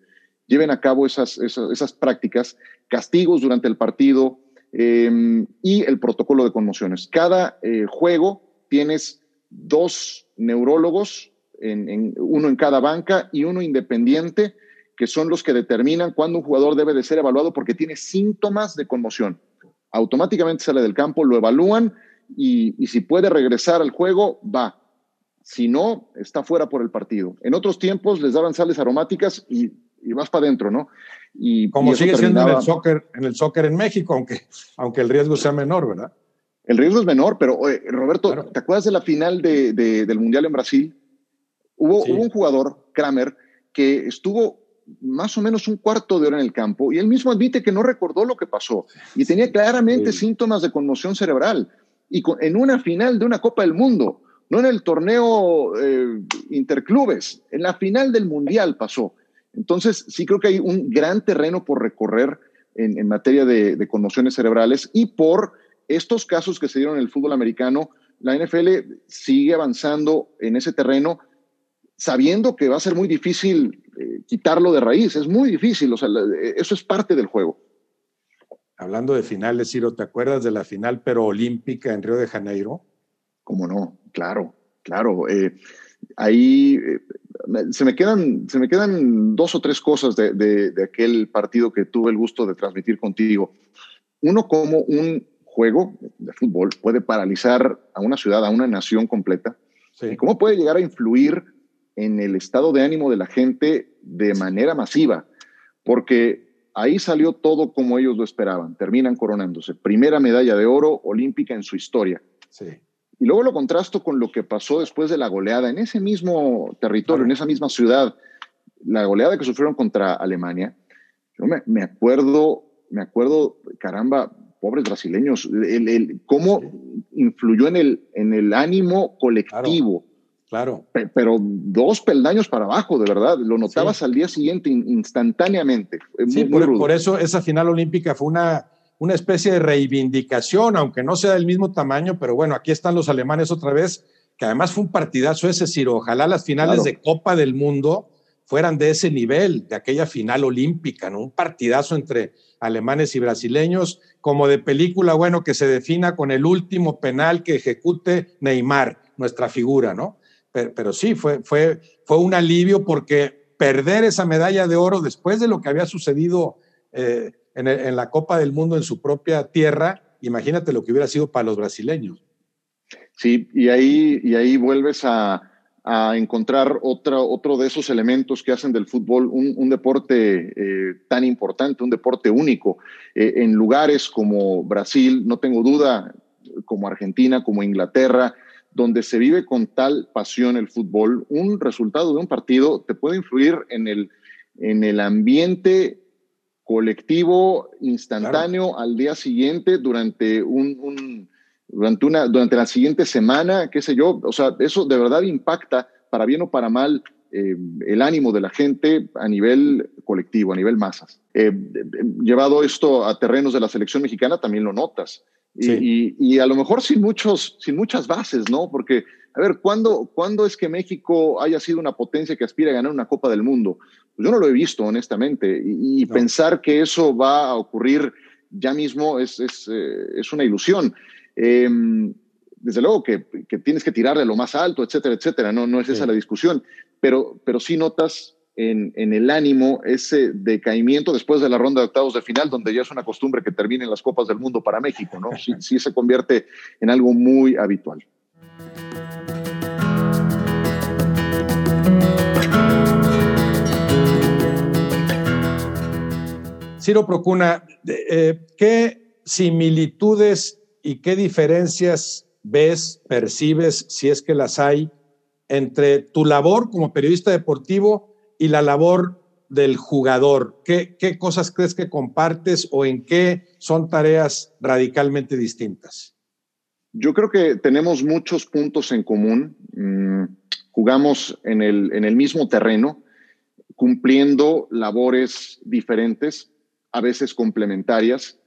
B: lleven a cabo esas, esas, prácticas, castigos durante el partido em, y el protocolo de conmociones. Cada eh, juego tienes dos neurólogos, en, uno en cada banca y uno independiente que son los que determinan cuándo un jugador debe de ser evaluado porque tiene síntomas de conmoción. Automáticamente sale del campo, lo evalúan y, si puede regresar al juego, va. Si no, está fuera por el partido. En otros tiempos les daban sales aromáticas y, vas para adentro, ¿no?
A: Y, Como sigue siendo en el, soccer, en el soccer en México, aunque, aunque el riesgo sea menor, ¿verdad?
B: El riesgo es menor, pero Roberto, ¿te acuerdas de la final del Mundial en Brasil? Hubo, hubo un jugador, Kramer, que estuvo más o menos un cuarto de hora en el campo y él mismo admite que no recordó lo que pasó y tenía claramente síntomas de conmoción cerebral y en una final de una Copa del Mundo, no en el torneo eh, interclubes, en la final del Mundial pasó. Entonces, sí creo que hay un gran terreno por recorrer en, materia de, de, conmociones cerebrales y por estos casos que se dieron en el fútbol americano, la NFL sigue avanzando en ese terreno sabiendo que va a ser muy difícil eh, quitarlo de raíz. Es muy difícil, o sea, eso es parte del juego.
A: Hablando de finales, Ciro, ¿te acuerdas de la final pero olímpica en Río de Janeiro?
B: ¿Cómo no? Claro, claro. Eh, ahí eh, se, me quedan, se me quedan dos o tres cosas de, de, aquel partido que tuve el gusto de transmitir contigo. Uno, como un juego de fútbol puede paralizar a una ciudad, a una nación completa. Sí. cómo puede llegar a influir en el estado de ánimo de la gente de manera masiva, porque ahí salió todo como ellos lo esperaban. Terminan coronándose. Primera medalla de oro olímpica en su historia. Sí. Y luego lo contrasto con lo que pasó después de la goleada en ese mismo territorio, en esa misma ciudad, la goleada que sufrieron contra Alemania. Yo me, acuerdo, me acuerdo, caramba, pobres brasileños, el, cómo influyó en el, en el ánimo colectivo.
A: Claro.
B: Pero dos peldaños para abajo, de verdad. Lo notabas al día siguiente instantáneamente.
A: sí, por, eso esa final olímpica fue una, una especie de reivindicación, aunque no sea del mismo tamaño, pero bueno, aquí están los alemanes otra vez, que además fue un partidazo ese, Ciro. Ojalá las finales de Copa del Mundo fueran de ese nivel, de aquella final olímpica, ¿no? Un partidazo entre alemanes y brasileños, como de película, bueno, que se defina con el último penal que ejecute Neymar, nuestra figura, ¿no? pero, sí, fue, fue, fue un alivio porque perder esa medalla de oro después de lo que había sucedido eh, en, la Copa del Mundo en su propia tierra, imagínate lo que hubiera sido para los brasileños.
B: Sí, y ahí, y ahí vuelves a, encontrar otro, otro de esos elementos que hacen del fútbol un, deporte eh, tan importante, un deporte único. Eh, en lugares como Brasil, no tengo duda, como Argentina, como Inglaterra, donde se vive con tal pasión el fútbol, un resultado de un partido te puede influir en el, en el ambiente colectivo instantáneo al día siguiente durante un, durante una durante la siguiente semana qué sé yo o sea eso de verdad impacta para bien o para mal eh, el ánimo de la gente a nivel colectivo a nivel masas eh, llevado esto a terrenos de la selección mexicana también lo notas y, a lo mejor sin, muchos, sin muchas bases, ¿no? Porque a ver, ¿cuándo, ¿cuándo es que México haya sido una potencia que aspira a ganar una Copa del Mundo? Pues yo no lo he visto, honestamente, y, pensar que eso va a ocurrir ya mismo es, es, eh, es una ilusión. Em, desde luego que, que, tienes que tirarle lo más alto, etcétera, etcétera, no, no es esa la discusión, pero, pero sí notas en, en, el ánimo ese decaimiento después de la ronda de octavos de final, donde ya es una costumbre que terminen las Copas del Mundo para México, ¿no? Sí, sí se convierte en algo muy habitual.
A: Ciro Procuna, eh, ¿qué similitudes y qué diferencias ves, percibes, si es que las hay, entre tu labor como periodista deportivo y la labor del jugador? ¿Qué, cosas crees que compartes o en qué son tareas radicalmente distintas?
B: Yo creo que tenemos muchos puntos en común. Mm, jugamos en el mismo terreno, cumpliendo labores diferentes, a veces complementarias.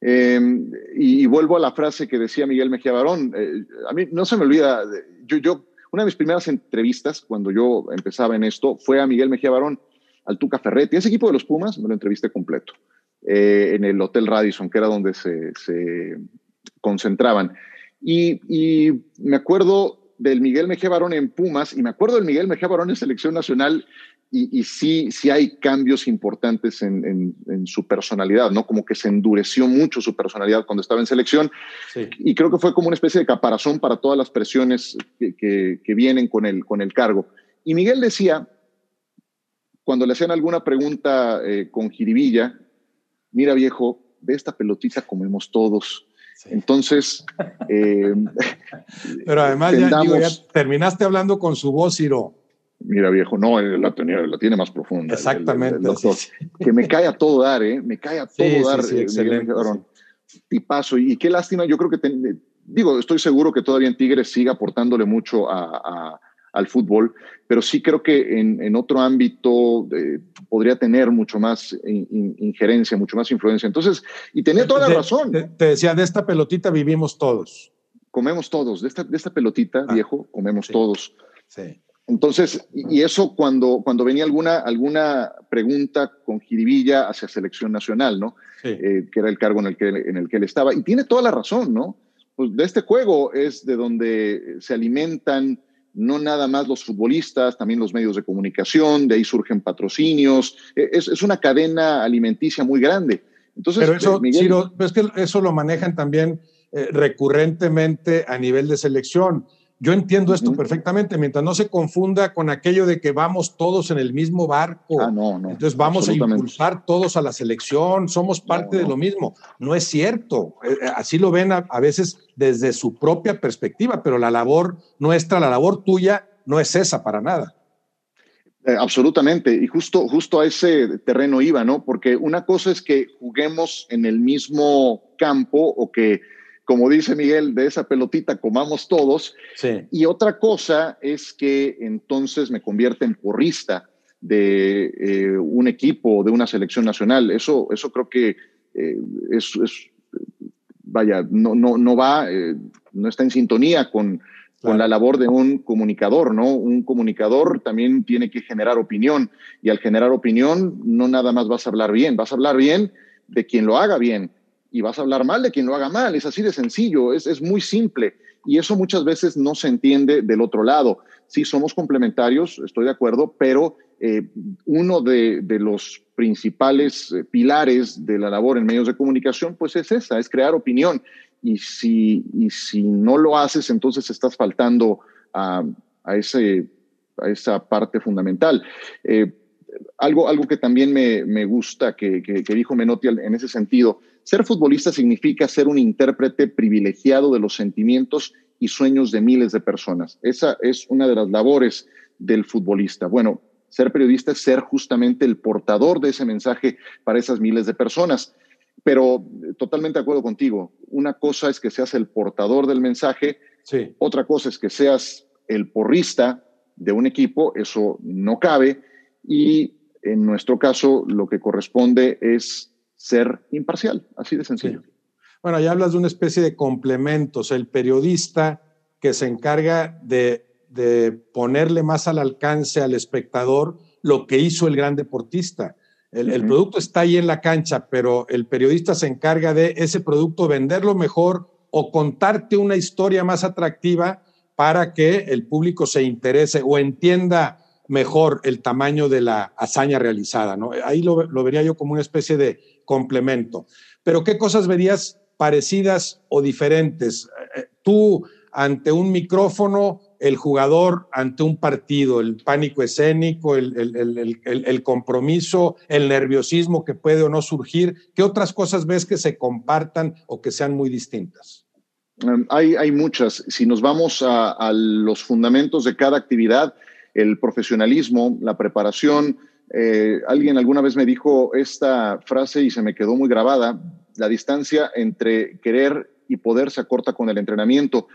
B: Em, y, vuelvo a la frase que decía Miguel Mejía Barón. Eh, a mí no se me olvida, yo, yo, una de mis primeras entrevistas cuando yo empezaba en esto fue a Miguel Mejía Barón, al Tuca Ferretti. Ese equipo de los Pumas me lo entrevisté completo eh, en el Hotel Radisson, que era donde se, concentraban. Y, y, me acuerdo del Miguel Mejía Barón en Pumas y me acuerdo del Miguel Mejía Barón en Selección Nacional y, sí, sí hay cambios importantes en, su personalidad, ¿no? Como que se endureció mucho su personalidad cuando estaba en selección. Y creo que fue como una especie de caparazón para todas las presiones que, vienen con el, con el cargo. Y Miguel decía, cuando le hacían alguna pregunta eh, con jiribilla, mira viejo, de esta pelotita comemos todos. Entonces,
A: eh, <laughs> pero además ya, terminaste hablando con su voz, Ciro
B: mira viejo, no, la, tenía, la tiene más profunda.
A: Exactamente.
B: Que me cae a todo dar, ¿eh? Me cae a todo dar. Sí, excelente. Y paso, y, qué lástima, yo creo que, digo, estoy seguro que todavía en Tigres sigue aportándole mucho a, al fútbol, pero sí creo que en, en otro ámbito eh, podría tener mucho más injerencia, mucho más influencia. Entonces, y tenía toda la razón.
A: Te, decía, de esta pelotita vivimos todos.
B: Comemos todos, de esta, de esta pelotita, ah, viejo, comemos todos. Sí. Entonces, y eso cuando, cuando venía alguna, alguna pregunta con jiribilla hacia selección nacional, ¿no? Eh, que era el cargo en el, que, en el que él estaba. Y tiene toda la razón, ¿no? Pues de este juego es de donde se alimentan no nada más los futbolistas, también los medios de comunicación, de ahí surgen patrocinios. E, es, es una cadena alimenticia muy grande. Entonces,
A: pero eso, es que eso lo manejan también eh, recurrentemente a nivel de selección yo entiendo esto perfectamente, mientras no se confunda con aquello de que vamos todos en el mismo barco.
B: Ah, no, no.
A: Entonces vamos a impulsar todos a la selección, somos parte de lo mismo. No es cierto. Eh, eh, así lo ven a, veces desde su propia perspectiva, pero la labor nuestra, la labor tuya, no es esa para nada.
B: Eh, absolutamente, y justo, justo a ese terreno iba, ¿no? Porque una cosa es que juguemos en el mismo campo o que como dice Miguel, de esa pelotita comamos todos. Y otra cosa es que entonces me convierte en porrista de eh, un equipo, de una selección nacional. Eso, eso creo que eh, es, vaya, no, no, no va, eh, no está en sintonía con, con la labor de un comunicador, ¿no? Un comunicador también tiene que generar opinión y al generar opinión no nada más vas a hablar bien, vas a hablar bien de quien lo haga bien y vas a hablar mal de quien lo haga mal. Es así de sencillo, es, es muy simple. Y eso muchas veces no se entiende del otro lado. Sí, somos complementarios, estoy de acuerdo, pero eh, uno de, de, los principales eh, pilares de la labor en medios de comunicación, pues es esa, es crear opinión. Y si, y si no lo haces, entonces estás faltando a, a, ese, a esa parte fundamental. Eh, algo, algo que también me, me gusta que, que, que dijo Menotti en ese sentido, ser futbolista significa ser un intérprete privilegiado de los sentimientos y sueños de miles de personas. Esa es una de las labores del futbolista. Bueno, ser periodista es ser justamente el portador de ese mensaje para esas miles de personas. Pero totalmente de acuerdo contigo. Una cosa es que seas el portador del mensaje, sí. otra cosa es que seas el porrista de un equipo, eso no cabe. Y en nuestro caso, lo que corresponde es ser imparcial, así de sencillo.
A: Bueno, ya hablas de una especie de complementos, el periodista que se encarga de, de ponerle más al alcance al espectador lo que hizo el gran deportista. El, producto está ahí en la cancha, pero el periodista se encarga de ese producto venderlo mejor o contarte una historia más atractiva para que el público se interese o entienda mejor el tamaño de la hazaña realizada. ¿no? Ahí lo, vería yo como una especie de complemento. Pero ¿qué cosas verías parecidas o diferentes? Eh, tú ante un micrófono el jugador ante un partido, el pánico escénico, el, compromiso, el nerviosismo que puede o no surgir. ¿Qué otras cosas ves que se compartan o que sean muy distintas?
B: Em, hay muchas. Si nos vamos a, los fundamentos de cada actividad, el profesionalismo, la preparación, eh, alguien alguna vez me dijo esta frase y se me quedó muy grabada, la distancia entre querer y poder se acorta con el entrenamiento.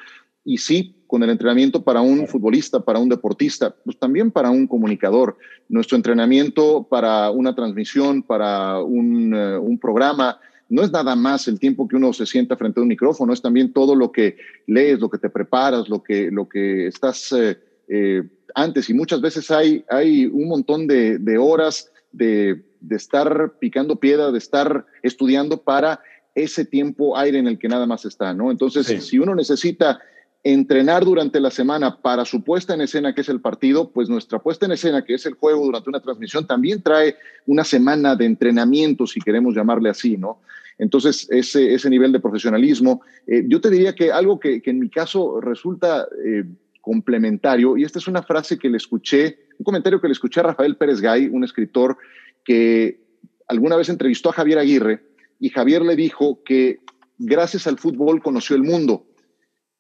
B: Y sí, con el entrenamiento para un futbolista, para un deportista, pues también para un comunicador. Nuestro entrenamiento para una transmisión, para un, eh, programa, no es nada más el tiempo que uno se sienta frente a un micrófono, es también todo lo que lees, lo que te preparas, lo que, lo que estás eh, eh, antes. Y muchas veces hay, hay un montón de, horas de, estar picando piedra, de estar estudiando para ese tiempo aire en el que nada más está, ¿no? Entonces, si uno necesita entrenar durante la semana para su puesta en escena, que es el partido, pues nuestra puesta en escena, que es el juego durante una transmisión, también trae una semana de entrenamiento, si queremos llamarle así, ¿no? Entonces, ese, ese nivel de profesionalismo, eh, yo te diría que algo que, en mi caso resulta eh, complementario, y esta es una frase que le escuché, un comentario que le escuché a Rafael Pérez Gay, un escritor que alguna vez entrevistó a Javier Aguirre, y Javier le dijo que gracias al fútbol conoció el mundo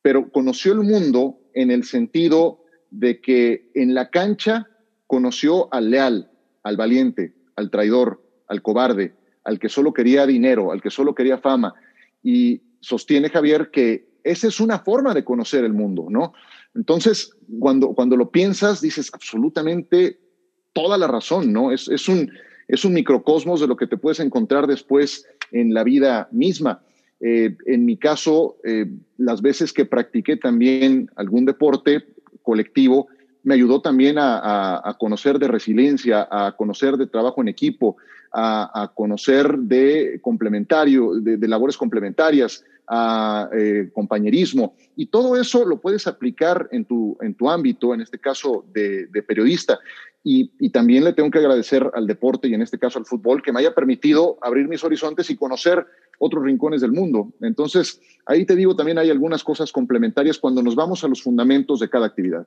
B: pero conoció el mundo en el sentido de que en la cancha conoció al leal, al valiente, al traidor, al cobarde, al que solo quería dinero, al que solo quería fama. Y sostiene Javier que esa es una forma de conocer el mundo, ¿no? Entonces, cuando, cuando lo piensas, dices absolutamente toda la razón, ¿no? Es, es, un, es un microcosmos de lo que te puedes encontrar después en la vida misma. Eh, en mi caso, eh, las veces que practiqué también algún deporte colectivo, me ayudó también a, conocer de resiliencia, a conocer de trabajo en equipo, a, conocer de complementario, de, labores complementarias, a eh, compañerismo. Y todo eso lo puedes aplicar en tu, en tu ámbito, en este caso de, periodista. Y, y, también le tengo que agradecer al deporte y en este caso al fútbol que me haya permitido abrir mis horizontes y conocer otros rincones del mundo. Entonces, ahí te digo, también hay algunas cosas complementarias cuando nos vamos a los fundamentos de cada actividad.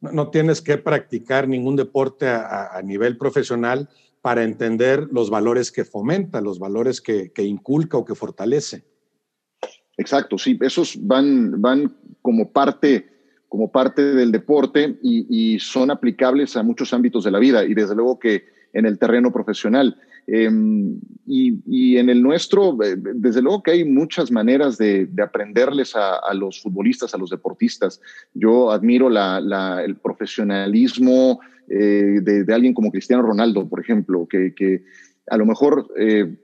A: No, tienes que practicar ningún deporte a, nivel profesional para entender los valores que fomenta, los valores que, inculca o que fortalece.
B: Exacto, sí, esos van, van como parte como parte del deporte y, son aplicables a muchos ámbitos de la vida y desde luego que en el terreno profesional. Em, y, en el nuestro, eh, desde luego que hay muchas maneras de, aprenderles a, los futbolistas, a los deportistas. Yo admiro el profesionalismo eh, de, alguien como Cristiano Ronaldo, por ejemplo, que, a lo mejor eh,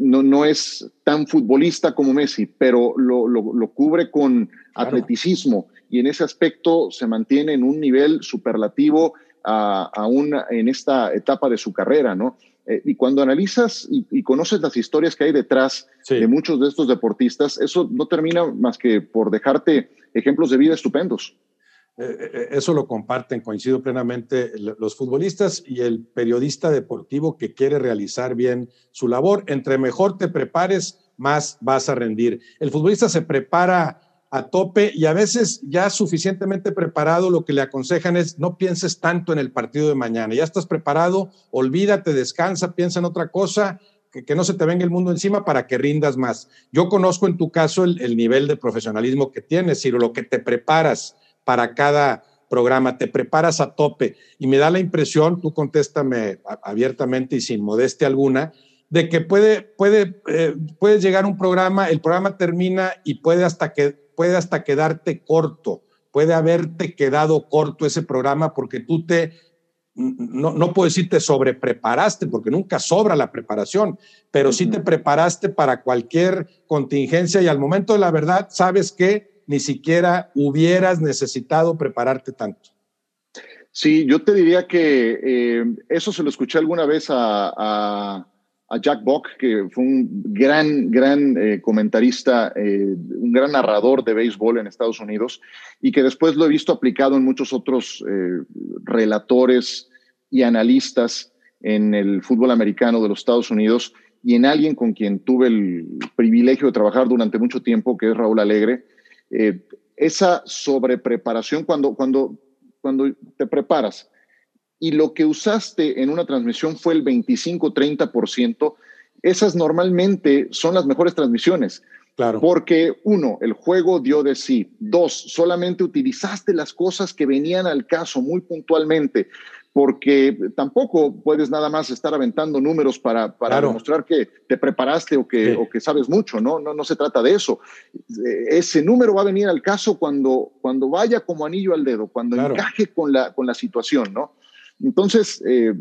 B: no, no, es tan futbolista como Messi, pero lo, cubre con atleticismo y en ese aspecto se mantiene en un nivel superlativo aún en esta etapa de su carrera, ¿no? Eh, y cuando analizas y, conoces las historias que hay detrás de muchos de estos deportistas, eso no termina más que por dejarte ejemplos de vida estupendos.
A: Eh, eh, eso lo comparten, coincido plenamente, los futbolistas y el periodista deportivo que quiere realizar bien su labor. Entre mejor te prepares, más vas a rendir. El futbolista se prepara a tope y a veces ya suficientemente preparado, lo que le aconsejan es no pienses tanto en el partido de mañana, ya estás preparado, olvídate, descansa, piensa en otra cosa, que, no se te venga el mundo encima para que rindas más. Yo conozco en tu caso el, nivel de profesionalismo que tienes, y lo que te preparas para cada programa, te preparas a tope y me da la impresión, tú contéstame abiertamente y sin modestia alguna, de que puede, puede, eh, puede llegar un programa, el programa termina y puede hasta que puede hasta quedarte corto, puede haberte quedado corto ese programa porque tú te, no, no puedo decir te sobrepreparaste, porque nunca sobra la preparación, pero sí te preparaste para cualquier contingencia y al momento de la verdad sabes que ni siquiera hubieras necesitado prepararte tanto.
B: Sí, yo te diría que eh, eso se lo escuché alguna vez a, Jack Bock, que fue un gran, gran eh, comentarista, eh, un gran narrador de béisbol en Estados Unidos, y que después lo he visto aplicado en muchos otros relatores y analistas en el fútbol americano de los Estados Unidos y en alguien con quien tuve el privilegio de trabajar durante mucho tiempo, que es Raúl Alegre. Esa sobrepreparación, cuando, cuando cuando te preparas y lo que usaste en una transmisión fue el 25-30%, esas normalmente son las mejores transmisiones. Claro. Porque uno, el juego dio de sí. Dos, solamente utilizaste las cosas que venían al caso muy puntualmente porque tampoco puedes nada más estar aventando números para, para demostrar que te preparaste o que, o que sabes mucho, ¿no? ¿no? No se trata de eso. Ese número va a venir al caso cuando, cuando vaya como anillo al dedo, cuando encaje con la, con la situación, ¿no? Entonces, eh,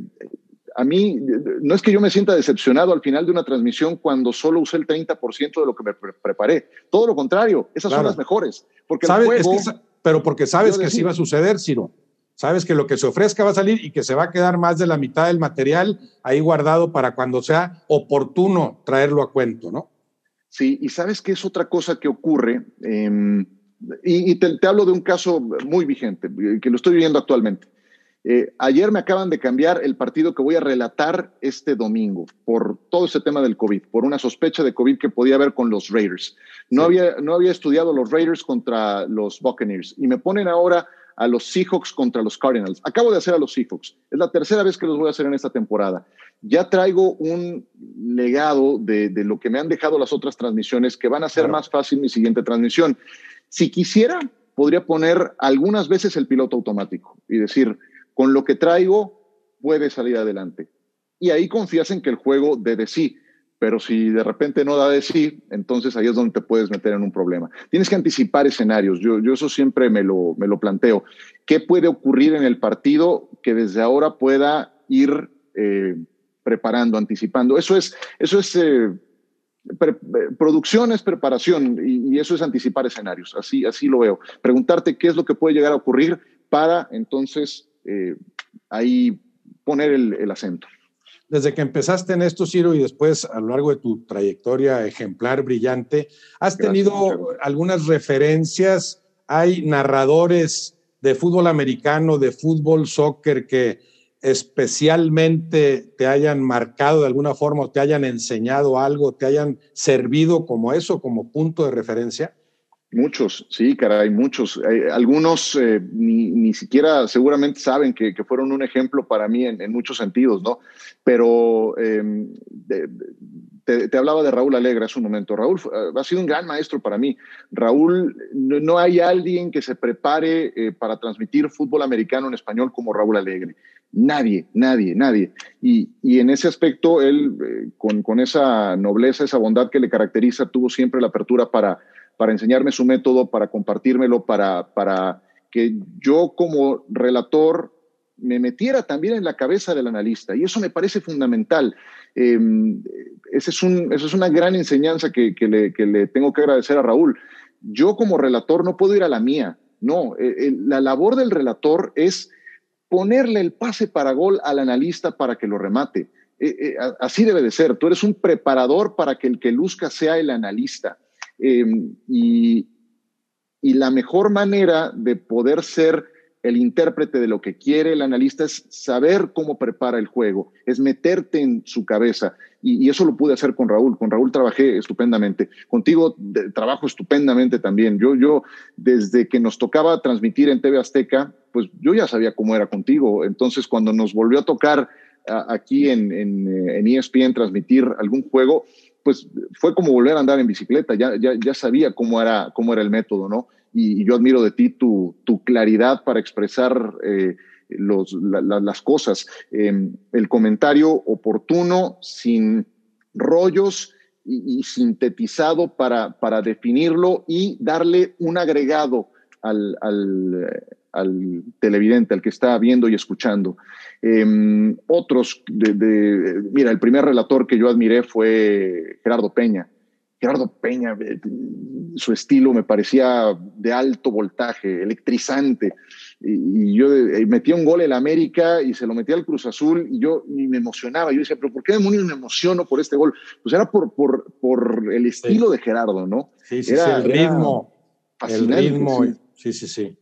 B: a mí, no es que yo me sienta decepcionado al final de una transmisión cuando solo usé el 30% de lo que me preparé. Todo lo contrario, esas son las mejores. Porque
A: pero porque sabes que sí va a suceder, Ciro. Sabes que lo que se ofrezca va a salir y que se va a quedar más de la mitad del material ahí guardado para cuando sea oportuno traerlo a cuento, ¿no?
B: Sí, y sabes que es otra cosa que ocurre, em, y, te, hablo de un caso muy vigente, que lo estoy viviendo actualmente. Eh, ayer me acaban de cambiar el partido que voy a relatar este domingo por todo ese tema del COVID, por una sospecha de COVID que podía haber con los Raiders. No, había, no había estudiado los Raiders contra los Buccaneers y me ponen ahora a los Seahawks contra los Cardinals. Acabo de hacer a los Seahawks. Es la tercera vez que los voy a hacer en esta temporada. Ya traigo un legado de, lo que me han dejado las otras transmisiones que van a hacer más fácil mi siguiente transmisión. Si quisiera, podría poner algunas veces el piloto automático y decir, con lo que traigo puede salir adelante. Y ahí confías en que el juego debe sí pero si de repente no da de sí, entonces ahí es donde te puedes meter en un problema. Tienes que anticipar escenarios, yo, yo eso siempre me lo, me lo planteo. ¿Qué puede ocurrir en el partido que desde ahora pueda ir eh, preparando, anticipando? Eso es, eso es eh, producción, es preparación y, eso es anticipar escenarios, así, así lo veo. Preguntarte qué es lo que puede llegar a ocurrir para entonces eh, ahí poner el acento
A: desde que empezaste en esto, Ciro, y después a lo largo de tu trayectoria ejemplar, brillante, has tenido algunas referencias, hay narradores de fútbol americano, de fútbol, soccer, que especialmente te hayan marcado de alguna forma o te hayan enseñado algo, te hayan servido como eso, como punto de referencia?
B: Muchos, sí, caray, muchos. Eh, algunos eh, ni, siquiera seguramente saben que, fueron un ejemplo para mí en, muchos sentidos, ¿no? Pero em, te, hablaba de Raúl Alegre hace un momento. Raúl eh, ha sido un gran maestro para mí. Raúl, no, hay alguien que se prepare para transmitir fútbol americano en español como Raúl Alegre. Nadie, nadie, nadie. Y, en ese aspecto, él, con, con esa nobleza, esa bondad que le caracteriza, tuvo siempre la apertura para para enseñarme su método, para compartírmelo, para, para que yo como relator me metiera también en la cabeza del analista. Y eso me parece fundamental. Eh, un, esa es una gran enseñanza que, le, tengo que agradecer a Raúl. Yo como relator no puedo ir a la mía. No, eh, eh, la labor del relator es ponerle el pase para gol al analista para que lo remate. Eh, así debe de ser. Tú eres un preparador para que el que luzca sea el analista. Em, y, la mejor manera de poder ser el intérprete de lo que quiere el analista es saber cómo prepara el juego, es meterte en su cabeza. Y, eso lo pude hacer con Raúl. Con Raúl trabajé estupendamente. Contigo trabajo estupendamente también. Yo, yo, desde que nos tocaba transmitir en TV Azteca, pues yo ya sabía cómo era contigo. Entonces, cuando nos volvió a tocar aquí en, en, en ESPN transmitir algún juego, pues fue como volver a andar en bicicleta, ya, ya, ya sabía cómo era, cómo era el método, ¿no? Y, yo admiro de ti tu, tu claridad para expresar eh, los, las cosas, em, el comentario oportuno, sin rollos y, sintetizado para, para definirlo y darle un agregado al, al, al televidente, al que está viendo y escuchando. Em, otros, de, mira, el primer relator que yo admiré fue Gerardo Peña. Gerardo Peña, eh, su estilo me parecía de alto voltaje, electrizante. Y, yo eh, metía un gol en América y se lo metía al Cruz Azul y yo me emocionaba. Yo decía, pero ¿por qué demonios me emociono por este gol? Pues era por, por, por el estilo de Gerardo, ¿no?
A: Sí, sí, el ritmo. El ritmo, sí, sí, sí.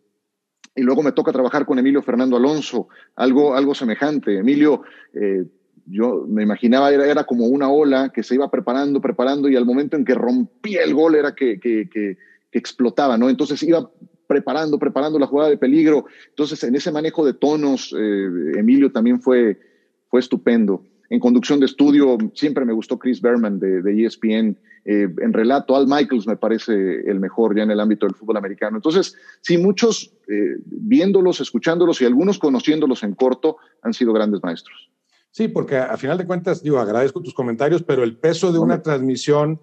B: Y luego me toca trabajar con Emilio Fernando Alonso, algo, algo semejante. Emilio, eh, yo me imaginaba, era, era como una ola que se iba preparando, preparando, y al momento en que rompía el gol era que, que, que, explotaba, ¿no? Entonces iba preparando, preparando la jugada de peligro. Entonces, en ese manejo de tonos, eh, Emilio también fue, fue estupendo. En conducción de estudio, siempre me gustó Chris Berman de, de ESPN. Eh, en relato, Al Michaels me parece el mejor ya en el ámbito del fútbol americano. Entonces, sí, muchos eh, viéndolos, escuchándolos y algunos conociéndolos en corto han sido grandes maestros.
A: Sí, porque a, final de cuentas, digo, agradezco tus comentarios, pero el peso de una transmisión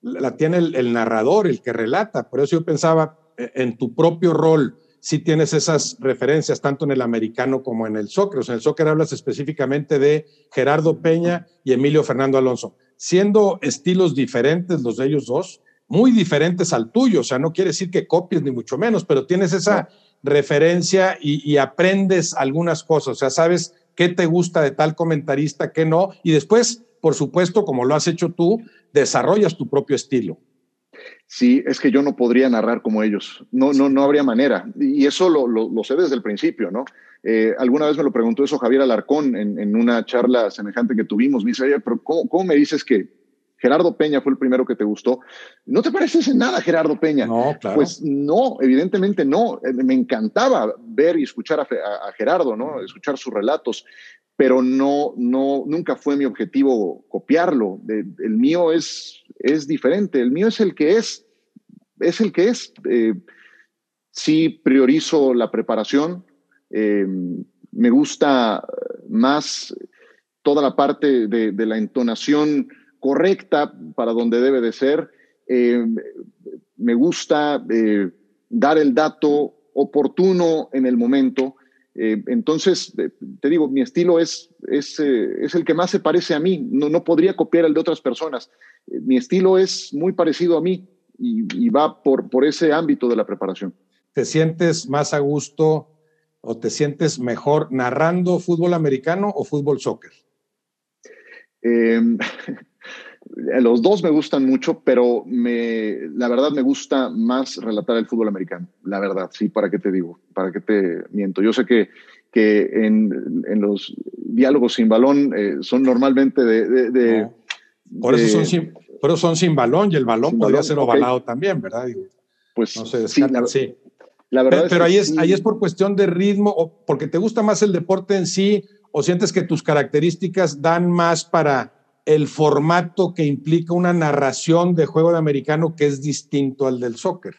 A: la tiene el, narrador, el que relata. Por eso yo pensaba eh, en tu propio rol, si tienes esas referencias tanto en el americano como en el soccer. O sea, en el soccer hablas específicamente de Gerardo Peña y Emilio Fernando Alonso, siendo estilos diferentes los de ellos dos, muy diferentes al tuyo. O sea, no quiere decir que copies ni mucho menos, pero tienes esa referencia y, y aprendes algunas cosas. O sea, sabes qué te gusta de tal comentarista, qué no, y después, por supuesto, como lo has hecho tú, desarrollas tu propio estilo.
B: Sí, es que yo no podría narrar como ellos, no, no, no habría manera, y eso lo, lo, sé desde el principio, ¿no? Eh, alguna vez me lo preguntó eso Javier Alarcón en, en, una charla semejante que tuvimos, me dice, pero ¿cómo, ¿cómo me dices que Gerardo Peña fue el primero que te gustó. ¿No te pareces en nada Gerardo Peña?
A: No, claro.
B: Pues no, evidentemente no. Eh, me encantaba ver y escuchar a, Gerardo, ¿no? Escuchar sus relatos, pero no, no, nunca fue mi objetivo copiarlo. el mío es, es diferente. El mío es el que es, es el que es. Eh, sí priorizo la preparación. Eh, me gusta más toda la parte de, de la entonación correcta para donde debe de ser. Eh, me gusta eh, dar el dato oportuno en el momento. Eh, entonces, te digo, mi estilo es, es, es, el que más se parece a mí. No, no podría copiar el de otras personas. mi estilo es muy parecido a mí y, y va por, por ese ámbito de la preparación.
A: ¿Te sientes más a gusto o te sientes mejor narrando fútbol americano o fútbol soccer?
B: Eh, <laughs> Los dos me gustan mucho, pero me, la verdad me gusta más relatar el fútbol americano. La verdad, sí, ¿para qué te digo? ¿Para qué te miento? Yo sé que, que en, en los diálogos sin balón eh, son normalmente de... de,
A: Por, eso son sin, pero son sin balón y el balón podría ser ovalado también, ¿verdad?
B: Pues no sé, sí, la,
A: sí. La verdad pero, ahí, es, ahí es por cuestión de ritmo, o porque te gusta más el deporte en sí, o sientes que tus características dan más para el formato que implica una narración de juego de americano que es distinto al del soccer.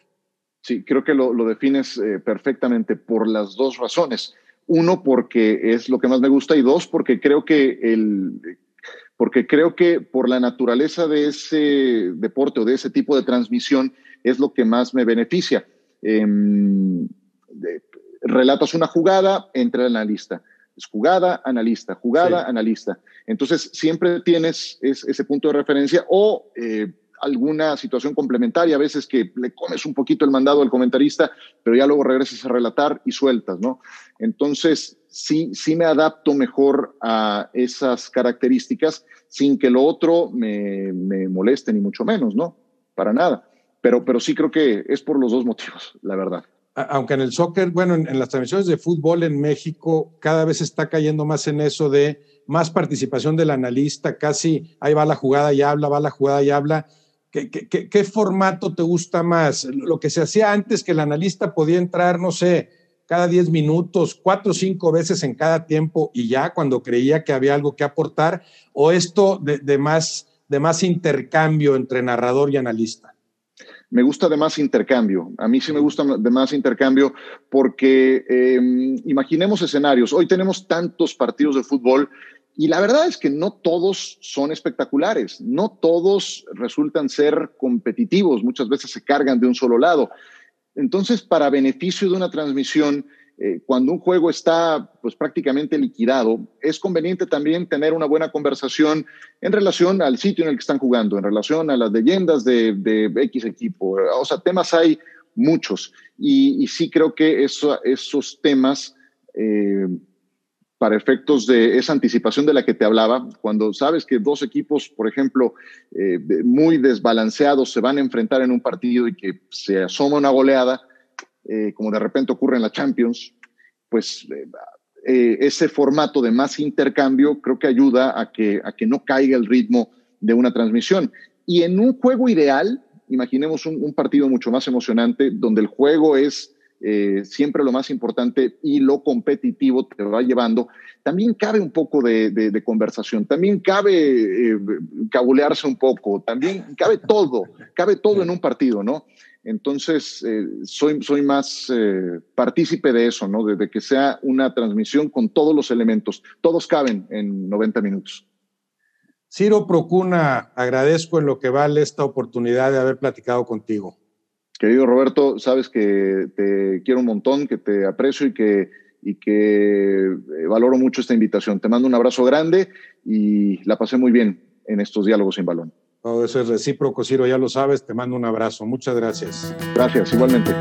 B: Sí, creo que lo, defines eh, perfectamente por las dos razones. Uno, porque es lo que más me gusta y dos, porque creo que el, porque creo que por la naturaleza de ese deporte o de ese tipo de transmisión es lo que más me beneficia. Em, relatas una jugada, entra en la lista es jugada, analista, jugada, analista. Entonces, siempre tienes ese punto de referencia o eh, alguna situación complementaria, a veces que le comes un poquito el mandado al comentarista, pero ya luego regresas a relatar y sueltas, ¿no? Entonces, sí, sí me adapto mejor a esas características sin que lo otro me, me moleste, ni mucho menos, ¿no? Para nada. Pero, pero sí creo que es por los dos motivos, la verdad
A: aunque en el soccer, bueno, en, las transmisiones de fútbol en México cada vez está cayendo más en eso de más participación del analista, casi ahí va la jugada y habla, va la jugada y habla. ¿Qué, formato te gusta más? Lo que se hacía antes, que el analista podía entrar, no sé, cada 10 minutos, cuatro o cinco veces en cada tiempo y ya cuando creía que había algo que aportar, o esto de más, de más intercambio entre narrador y analista
B: me gusta de más intercambio. A mí sí me gusta de más intercambio porque em, imaginemos escenarios. Hoy tenemos tantos partidos de fútbol y la verdad es que no todos son espectaculares, no todos resultan ser competitivos, muchas veces se cargan de un solo lado. Entonces, para beneficio de una transmisión, eh, cuando un juego está pues prácticamente liquidado, es conveniente también tener una buena conversación en relación al sitio en el que están jugando, en relación a las leyendas de, X equipo. O sea, temas hay muchos y, sí creo que esos temas... Eh, para efectos de esa anticipación de la que te hablaba, cuando sabes que dos equipos, por ejemplo, eh, muy desbalanceados se van a enfrentar en un partido y que se asoma una goleada, eh, como de repente ocurre en la Champions, pues eh, ese formato de más intercambio creo que ayuda a que, a que no caiga el ritmo de una transmisión. Y en un juego ideal, imaginemos un partido mucho más emocionante, donde el juego es eh, siempre lo más importante y lo competitivo te va llevando, también cabe un poco de, conversación, también cabe eh, cabulearse un poco, también cabe todo, cabe todo en un partido, ¿no? Entonces, eh, soy, soy más partícipe de eso, ¿no? De, que sea una transmisión con todos los elementos. Todos caben en 90 minutos.
A: Ciro Procuna, agradezco en lo que vale esta oportunidad de haber platicado contigo.
B: Querido Roberto, sabes que te quiero un montón, que te aprecio y que, y que eh, valoro mucho esta invitación. Te mando un abrazo grande y la pasé muy bien en estos diálogos sin balón.
A: Todo eso es recíproco, Ciro, ya lo sabes. Te mando un abrazo. Muchas gracias.
B: Gracias, igualmente.